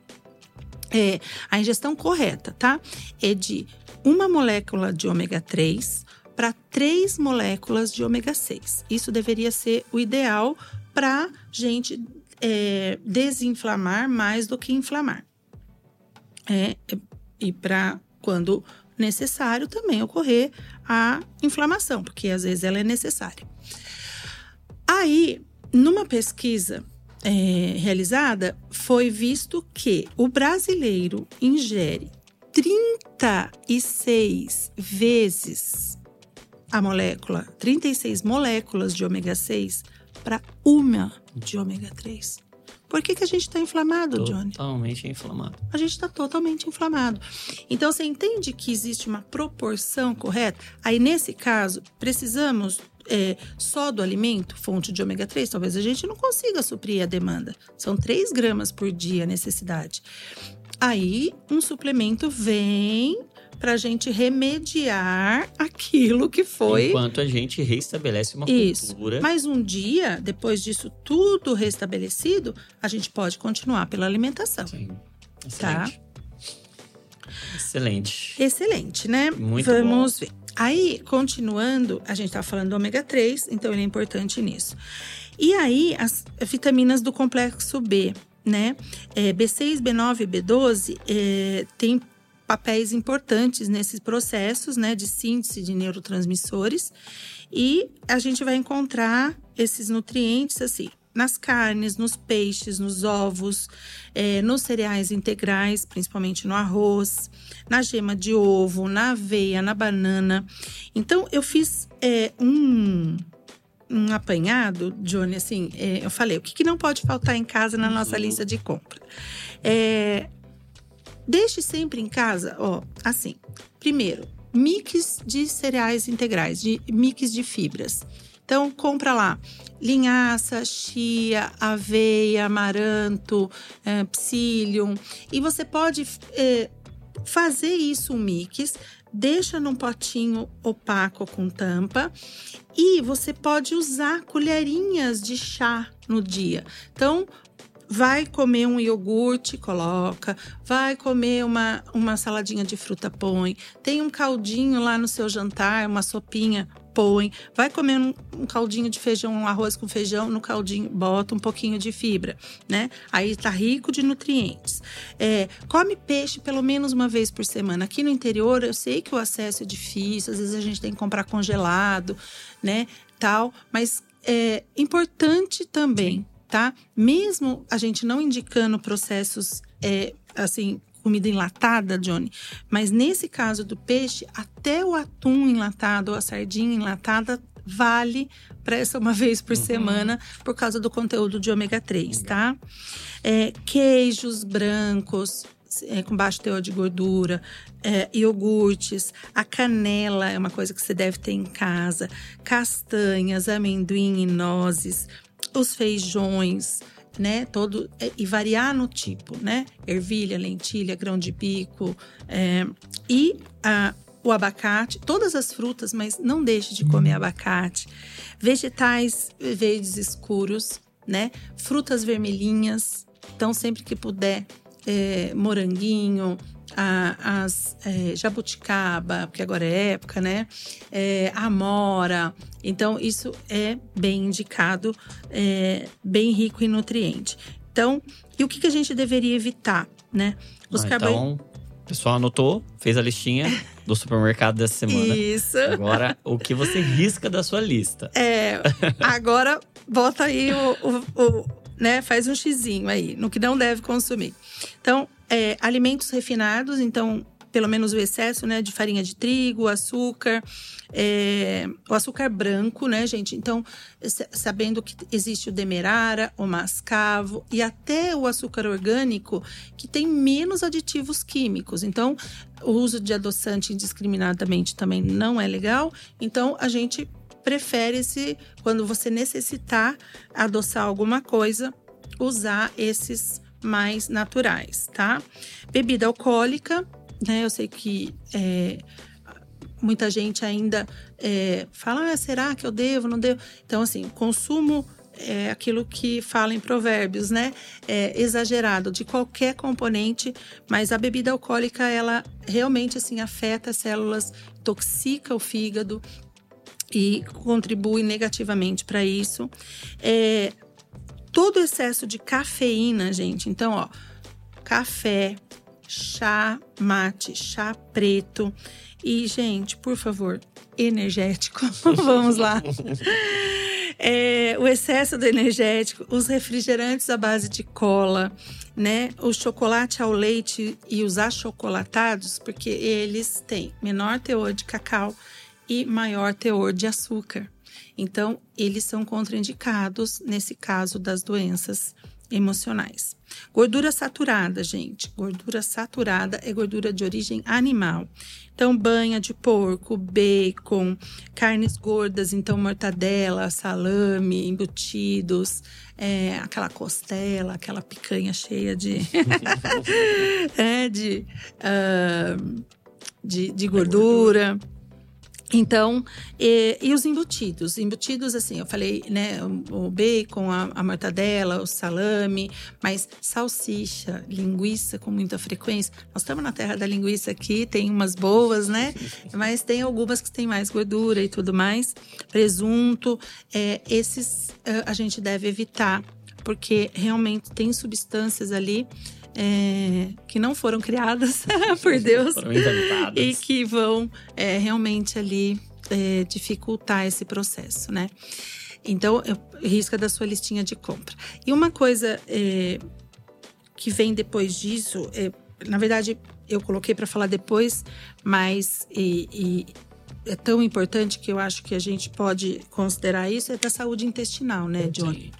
É, a ingestão correta, tá? É de uma molécula de ômega 3 para três moléculas de ômega 6. Isso deveria ser o ideal para gente é, desinflamar mais do que inflamar. É, e para quando necessário também ocorrer a inflamação, porque às vezes ela é necessária. Aí, numa pesquisa é, realizada, foi visto que o brasileiro ingere 36 vezes a molécula, 36 moléculas de ômega 6 para uma de ômega 3. Por que, que a gente está inflamado, Johnny? Totalmente inflamado. A gente está totalmente inflamado. Então, você entende que existe uma proporção correta? Aí, nesse caso, precisamos é, só do alimento, fonte de ômega 3, talvez a gente não consiga suprir a demanda. São 3 gramas por dia a necessidade. Aí, um suplemento vem para a gente remediar aquilo que foi. Enquanto a gente restabelece uma Isso. cultura. Mas um dia, depois disso tudo restabelecido, a gente pode continuar pela alimentação. Sim. Tá? Excelente. Excelente. Excelente, né? Muito Vamos bom. ver. Aí, continuando, a gente tá falando do ômega 3, então ele é importante nisso. E aí, as vitaminas do complexo B, né? É, B6, B9 e B12 é, tem papéis importantes nesses processos, né, de síntese de neurotransmissores. E a gente vai encontrar esses nutrientes assim nas carnes, nos peixes, nos ovos, é, nos cereais integrais, principalmente no arroz, na gema de ovo, na aveia, na banana. Então, eu fiz é, um, um apanhado, Johnny, assim, é, eu falei, o que, que, não pode faltar em casa na nossa lista de compra? É, deixe sempre em casa, ó, assim. Primeiro, mix de cereais integrais, de mix de fibras. Então, compra lá linhaça, chia, aveia, amaranto, é, psyllium. E você pode é, fazer isso um mix, deixa num potinho opaco com tampa e você pode usar colherinhas de chá no dia. Então, vai comer um iogurte, coloca. Vai comer uma, uma saladinha de fruta, põe. Tem um caldinho lá no seu jantar, uma sopinha, põe. Vai comer um, um, caldinho de feijão, um arroz com feijão, no caldinho bota um pouquinho de fibra, né? Aí tá rico de nutrientes. É, come peixe pelo menos uma vez por semana. Aqui no interior, eu sei que o acesso é difícil, às vezes a gente tem que comprar congelado, né? Tal, mas é importante também tá? Mesmo a gente não indicando processos, é, assim, comida enlatada, Johnny, mas nesse caso do peixe, até o atum enlatado ou a sardinha enlatada vale para essa uma vez por uhum. semana por causa do conteúdo de ômega 3, tá? É, queijos brancos, é, com baixo teor de gordura, é, iogurtes, a canela é uma coisa que você deve ter em casa, castanhas, amendoim e nozes, os feijões, né? Todo é, e variar no tipo, né? Ervilha, lentilha, grão de bico é, e a, o abacate, todas as frutas, mas não deixe de comer abacate. Vegetais verdes escuros, né? Frutas vermelhinhas. Então, sempre que puder, é, moranguinho, a, as é, jabuticaba, porque agora é época, né? É, amora. Então, isso é bem indicado, é, bem rico em nutriente. Então, e o que, que a gente deveria evitar, né? Os ah, Então, o pessoal anotou, fez a listinha do supermercado dessa semana. Isso. Agora, o que você risca da sua lista? É, agora bota aí o, o, o né? Faz um xizinho aí, no que não deve consumir. Então, é, alimentos refinados, então pelo menos o excesso, né, de farinha de trigo, açúcar, é, o açúcar branco, né, gente? Então, sabendo que existe o demerara, o mascavo e até o açúcar orgânico, que tem menos aditivos químicos. Então, o uso de adoçante indiscriminadamente também não é legal. Então, a gente prefere se quando você necessitar adoçar alguma coisa, usar esses mais naturais, tá? Bebida alcoólica, né? Eu sei que é, muita gente ainda é, fala, ah, será que eu devo, não devo? Então, assim, consumo é aquilo que fala em provérbios, né? É exagerado de qualquer componente, mas a bebida alcoólica, ela realmente, assim, afeta as células, toxica o fígado e contribui negativamente para isso. É, todo excesso de cafeína, gente. Então, ó, café, chá mate, chá preto. E, gente, por favor, energético. Vamos lá. É, o excesso do energético, os refrigerantes à base de cola, né? O chocolate ao leite e os achocolatados, porque eles têm menor teor de cacau e maior teor de açúcar. Então, eles são contraindicados nesse caso das doenças emocionais. Gordura saturada, gente. Gordura saturada é gordura de origem animal. Então, banha de porco, bacon, carnes gordas, então mortadela, salame, embutidos, é, aquela costela, aquela picanha cheia de, é, de, uh, de, de gordura. Então, e, e, os embutidos? Embutidos, assim, eu falei, né, o bacon, a, a, mortadela, o salame, mas salsicha, linguiça com muita frequência. Nós estamos na terra da linguiça aqui, tem umas boas, né? Mas tem algumas que têm mais gordura e tudo mais. Presunto, é, esses uh, a gente deve evitar, porque realmente tem substâncias ali é, que não foram criadas por Deus e que vão é, realmente ali é, dificultar esse processo, né? Então, risca da sua listinha de compra. E uma coisa é, que vem depois disso, é, na verdade, eu coloquei para falar depois, mas e, e é tão importante que eu acho que a gente pode considerar isso é da saúde intestinal, né, Johnny?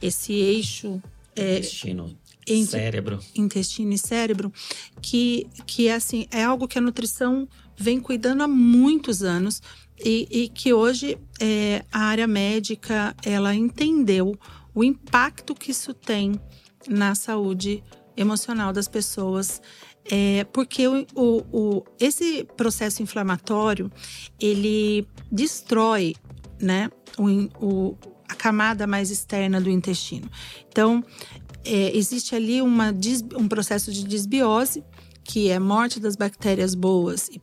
Esse eixo é, intestino cérebro. Intestino e cérebro, que, que é assim, é algo que a nutrição vem cuidando há muitos anos e, e que hoje é, a área médica ela entendeu o impacto que isso tem na saúde emocional das pessoas. É, porque o, o, o, esse processo inflamatório ele destrói né, o, a camada mais externa do intestino. Então, é, existe ali uma, um processo de desbiose, que é morte das bactérias boas e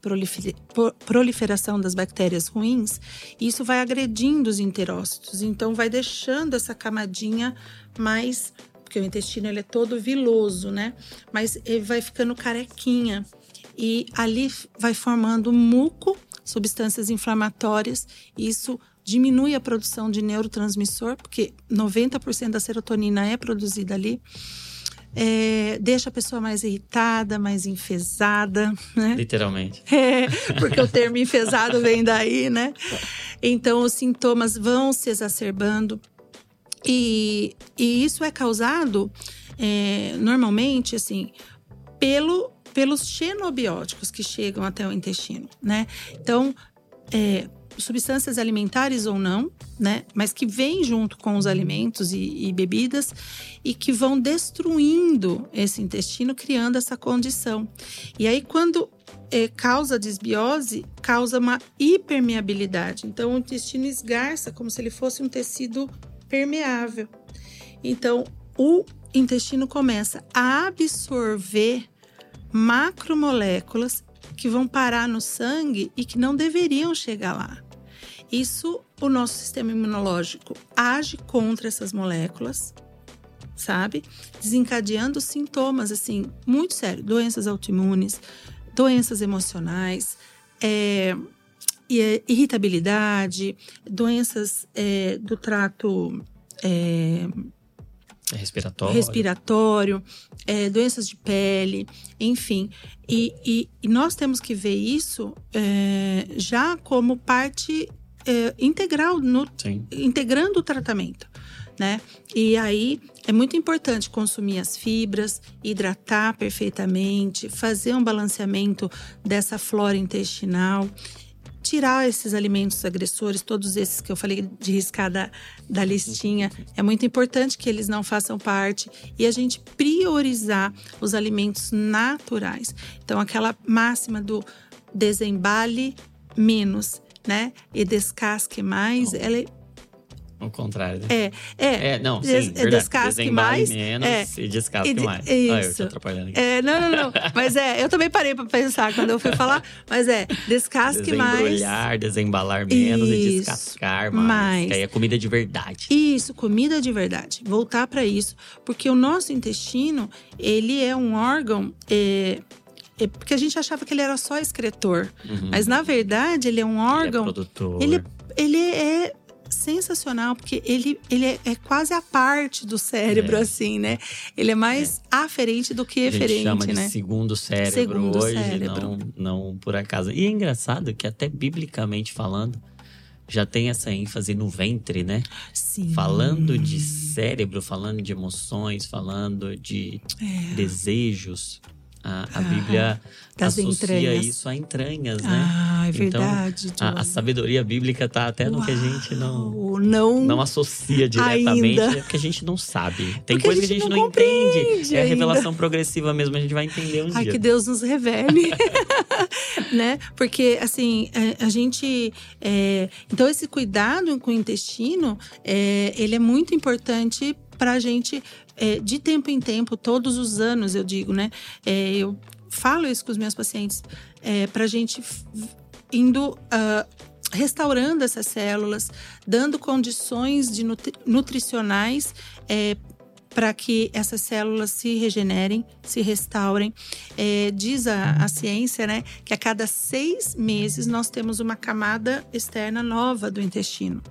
proliferação das bactérias ruins, isso vai agredindo os enterócitos. Então, vai deixando essa camadinha mais. Porque o intestino ele é todo viloso, né? Mas ele vai ficando carequinha. E ali vai formando muco, substâncias inflamatórias, isso diminui a produção de neurotransmissor, porque 90% da serotonina é produzida ali. É, deixa a pessoa mais irritada, mais enfesada, né? Literalmente. É, porque o termo enfesado vem daí, né? Então, os sintomas vão se exacerbando. E, e isso é causado, é, normalmente, assim, pelo, pelos xenobióticos que chegam até o intestino, né? Então, é, substâncias alimentares ou não, né? Mas que vêm junto com os alimentos e, e bebidas e que vão destruindo esse intestino, criando essa condição. E aí, quando é, causa desbiose, causa uma hipermeabilidade. Então, o intestino esgarça como se ele fosse um tecido permeável. Então, o intestino começa a absorver macromoléculas que vão parar no sangue e que não deveriam chegar lá. Isso, o nosso sistema imunológico age contra essas moléculas, sabe? Desencadeando sintomas, assim, muito sérios. Doenças autoimunes, doenças emocionais, é, irritabilidade, doenças é, do trato é, respiratório, respiratório é, doenças de pele, enfim. E, e, e, nós temos que ver isso é, já como parte é, integral, no, integrando o tratamento. Né? E aí é muito importante consumir as fibras, hidratar perfeitamente, fazer um balanceamento dessa flora intestinal tirar esses alimentos agressores, todos esses que eu falei de riscar da, da listinha. É muito importante que eles não façam parte e a gente priorizar os alimentos naturais. Então, aquela máxima do desembale menos, né? E descasque mais, ela é ao contrário, né? É, é. É, não, sim, des, verdade. Descasque mais. menos é, e descasque e, mais. Isso. Ah, eu tô atrapalhando aqui. É, não, não, não. mas é, eu também parei pra pensar quando eu fui falar. Mas é, descasque mais. Desembrulhar, desembalar menos isso, e descascar mais. mais. Que aí é comida de verdade. Isso, comida de verdade. Voltar para isso. Porque o nosso intestino, ele é um órgão… É, é porque a gente achava que ele era só excretor. Uhum. Mas, na verdade, ele é um órgão… Ele é produtor. Ele, ele é sensacional, porque ele, ele é, é quase a parte do cérebro, é. assim, né? Ele é mais é. aferente do que eferente, a gente chama né? de segundo cérebro segundo hoje, cérebro. Não, não por acaso. E é engraçado que até biblicamente falando, já tem essa ênfase no ventre, né? Sim. Falando de cérebro, falando de emoções, falando de é. desejos. A, a ah, Bíblia associa entranhas. isso a entranhas, né? Ah, é verdade. Então, a, a, sabedoria bíblica está até no Uau, que a gente não, não, não associa diretamente, ainda. é porque a gente não sabe. Tem porque coisa que a gente não, não entende. É a revelação progressiva mesmo, a gente vai entender um Ai, dia. que Deus nos revele. né? Porque, assim, a, a gente. É, então, esse cuidado com o intestino, é, ele é muito importante para a gente é, de tempo em tempo, todos os anos, eu digo, né? É, eu falo isso com os meus pacientes, é, para a gente indo. Uh, restaurando essas células, dando condições de nutri nutricionais é, para que essas células se regenerem, se restaurem. É, diz a, a, ciência, né, que a cada seis meses nós temos uma camada externa nova do intestino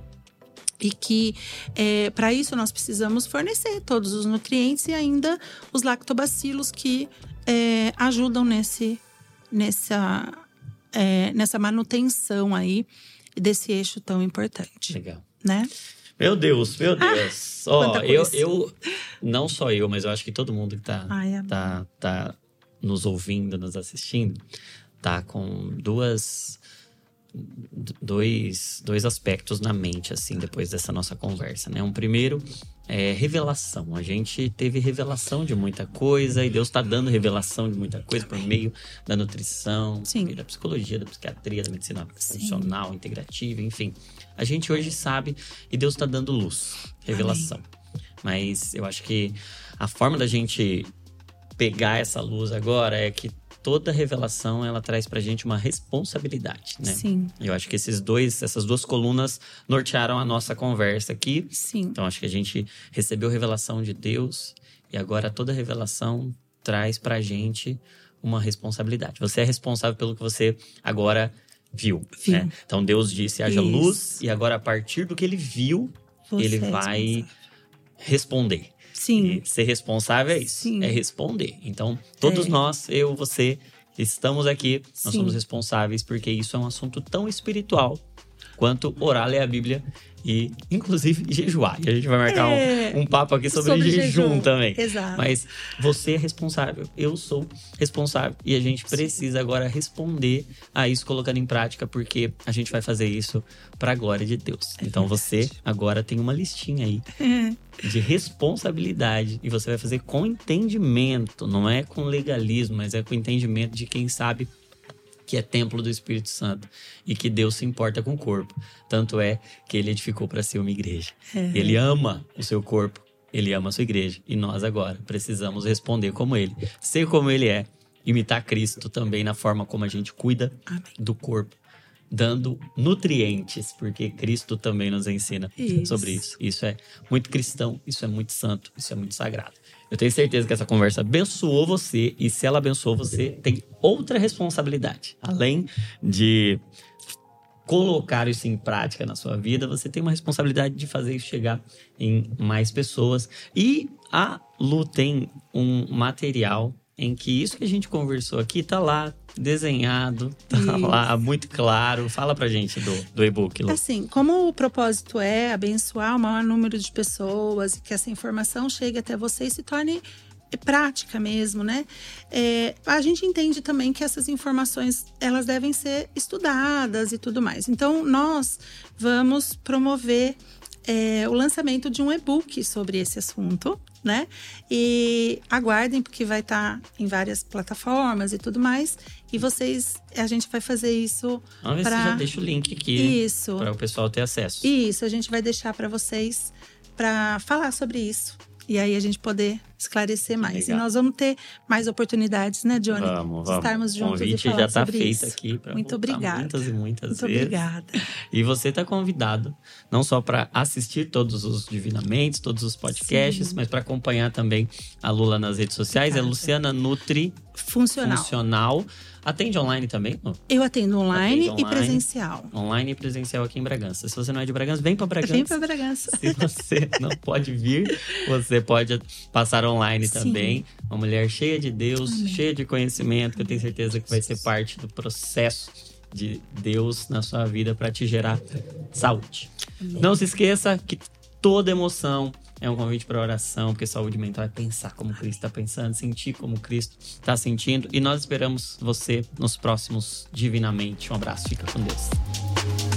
e que é, para isso nós precisamos fornecer todos os nutrientes e ainda os lactobacilos que é, ajudam nesse, nessa, é, nessa manutenção aí desse eixo tão importante. Legal. Né? Meu Deus, meu ah, Deus. Ah, Ó, eu, eu, não só eu, mas eu acho que todo mundo que tá, Ai, tá, tá nos ouvindo, nos assistindo, tá com duas dois, dois aspectos na mente, assim, depois dessa nossa conversa, né? Um primeiro é revelação. A gente teve revelação de muita coisa e Deus está dando revelação de muita coisa por meio da nutrição, Sim. da psicologia, da psiquiatria, da medicina funcional, integrativa, enfim. A gente hoje sabe e Deus está dando luz, revelação. Amém. Mas eu acho que a forma da gente pegar essa luz agora é que toda revelação ela traz pra gente uma responsabilidade, né? Sim. Eu acho que esses dois, essas duas colunas nortearam a nossa conversa aqui. Sim. Então acho que a gente recebeu revelação de Deus e agora toda revelação traz pra gente uma responsabilidade. Você é responsável pelo que você agora viu. viu. Né? Então Deus disse: haja Isso. luz, e agora a partir do que ele viu, você ele é vai responder. Sim. E ser responsável é isso, Sim. é responder. Então, todos é. nós, eu, você, estamos aqui, nós Sim. somos responsáveis porque isso é um assunto tão espiritual quanto orar, ler a Bíblia e, inclusive, jejuar. E a gente vai marcar é, um, um, papo aqui sobre, sobre jejum, jejum, também. Exato. Mas você é responsável, eu sou responsável. E a gente precisa agora responder a isso colocando em prática, porque a gente vai fazer isso para a glória de Deus. É então verdade. você agora tem uma listinha aí de responsabilidade e você vai fazer com entendimento, não é com legalismo, mas é com entendimento de quem sabe que é templo do Espírito Santo e que Deus se importa com o corpo. Tanto é que ele edificou para ser uma igreja. É. Ele ama o seu corpo, ele ama a sua igreja e nós agora precisamos responder como ele, ser como ele é imitar Cristo também na forma como a gente cuida Amém. do corpo, dando nutrientes, porque Cristo também nos ensina Isso. sobre isso. Isso é muito cristão, isso é muito santo, isso é muito sagrado. Eu tenho certeza que essa conversa abençoou você e se ela abençoou você, tem outra responsabilidade. Além de colocar isso em prática na sua vida, você tem uma responsabilidade de fazer isso chegar em mais pessoas. E a Lu tem um material em que isso que a gente conversou aqui tá lá desenhado, tá Isso. lá muito claro. Fala pra gente do, do e-book, Lu. Assim, como o propósito é abençoar o maior número de pessoas e que essa informação chegue até você e se torne prática mesmo, né? É, a gente entende também que essas informações elas devem ser estudadas e tudo mais. Então, nós vamos promover é, o lançamento de um e-book sobre esse assunto, né? E aguardem, porque vai estar em várias plataformas e tudo mais. E vocês, a gente vai fazer isso Vamos ver se pra- já deixa o link aqui Isso. para o pessoal ter acesso. Isso, a gente vai deixar para vocês para falar sobre isso. E aí a gente poder esclarecer mais. Legal. E nós vamos ter mais oportunidades, né, Johnny? Vamos, De vamos. estarmos o juntos e convite já está feito isso. aqui para Muito obrigada. muitas e muitas Muito vezes. obrigada. E você está convidado não só para assistir todos os divinamentos, todos os podcasts, Sim. mas para acompanhar também a Lula nas redes sociais. É Obrigada. Luciana Nutri Funcional. Funcional. Atende online também? Lu? Eu atendo online, Atende e online. presencial. Online e presencial aqui em Bragança. Se você não é de Bragança, vem para Bragança. Vem para Bragança. Se você não pode vir, você pode passar online Sim. também. Uma mulher cheia de Deus, Amém. cheia de conhecimento, que eu tenho certeza que vai ser parte do processo de Deus na sua vida para te gerar saúde. Não se esqueça que toda emoção é um convite para oração, porque saúde mental é pensar como Cristo está pensando, sentir como Cristo está sentindo. E nós esperamos você nos próximos Divinamente. Um abraço, fica com Deus.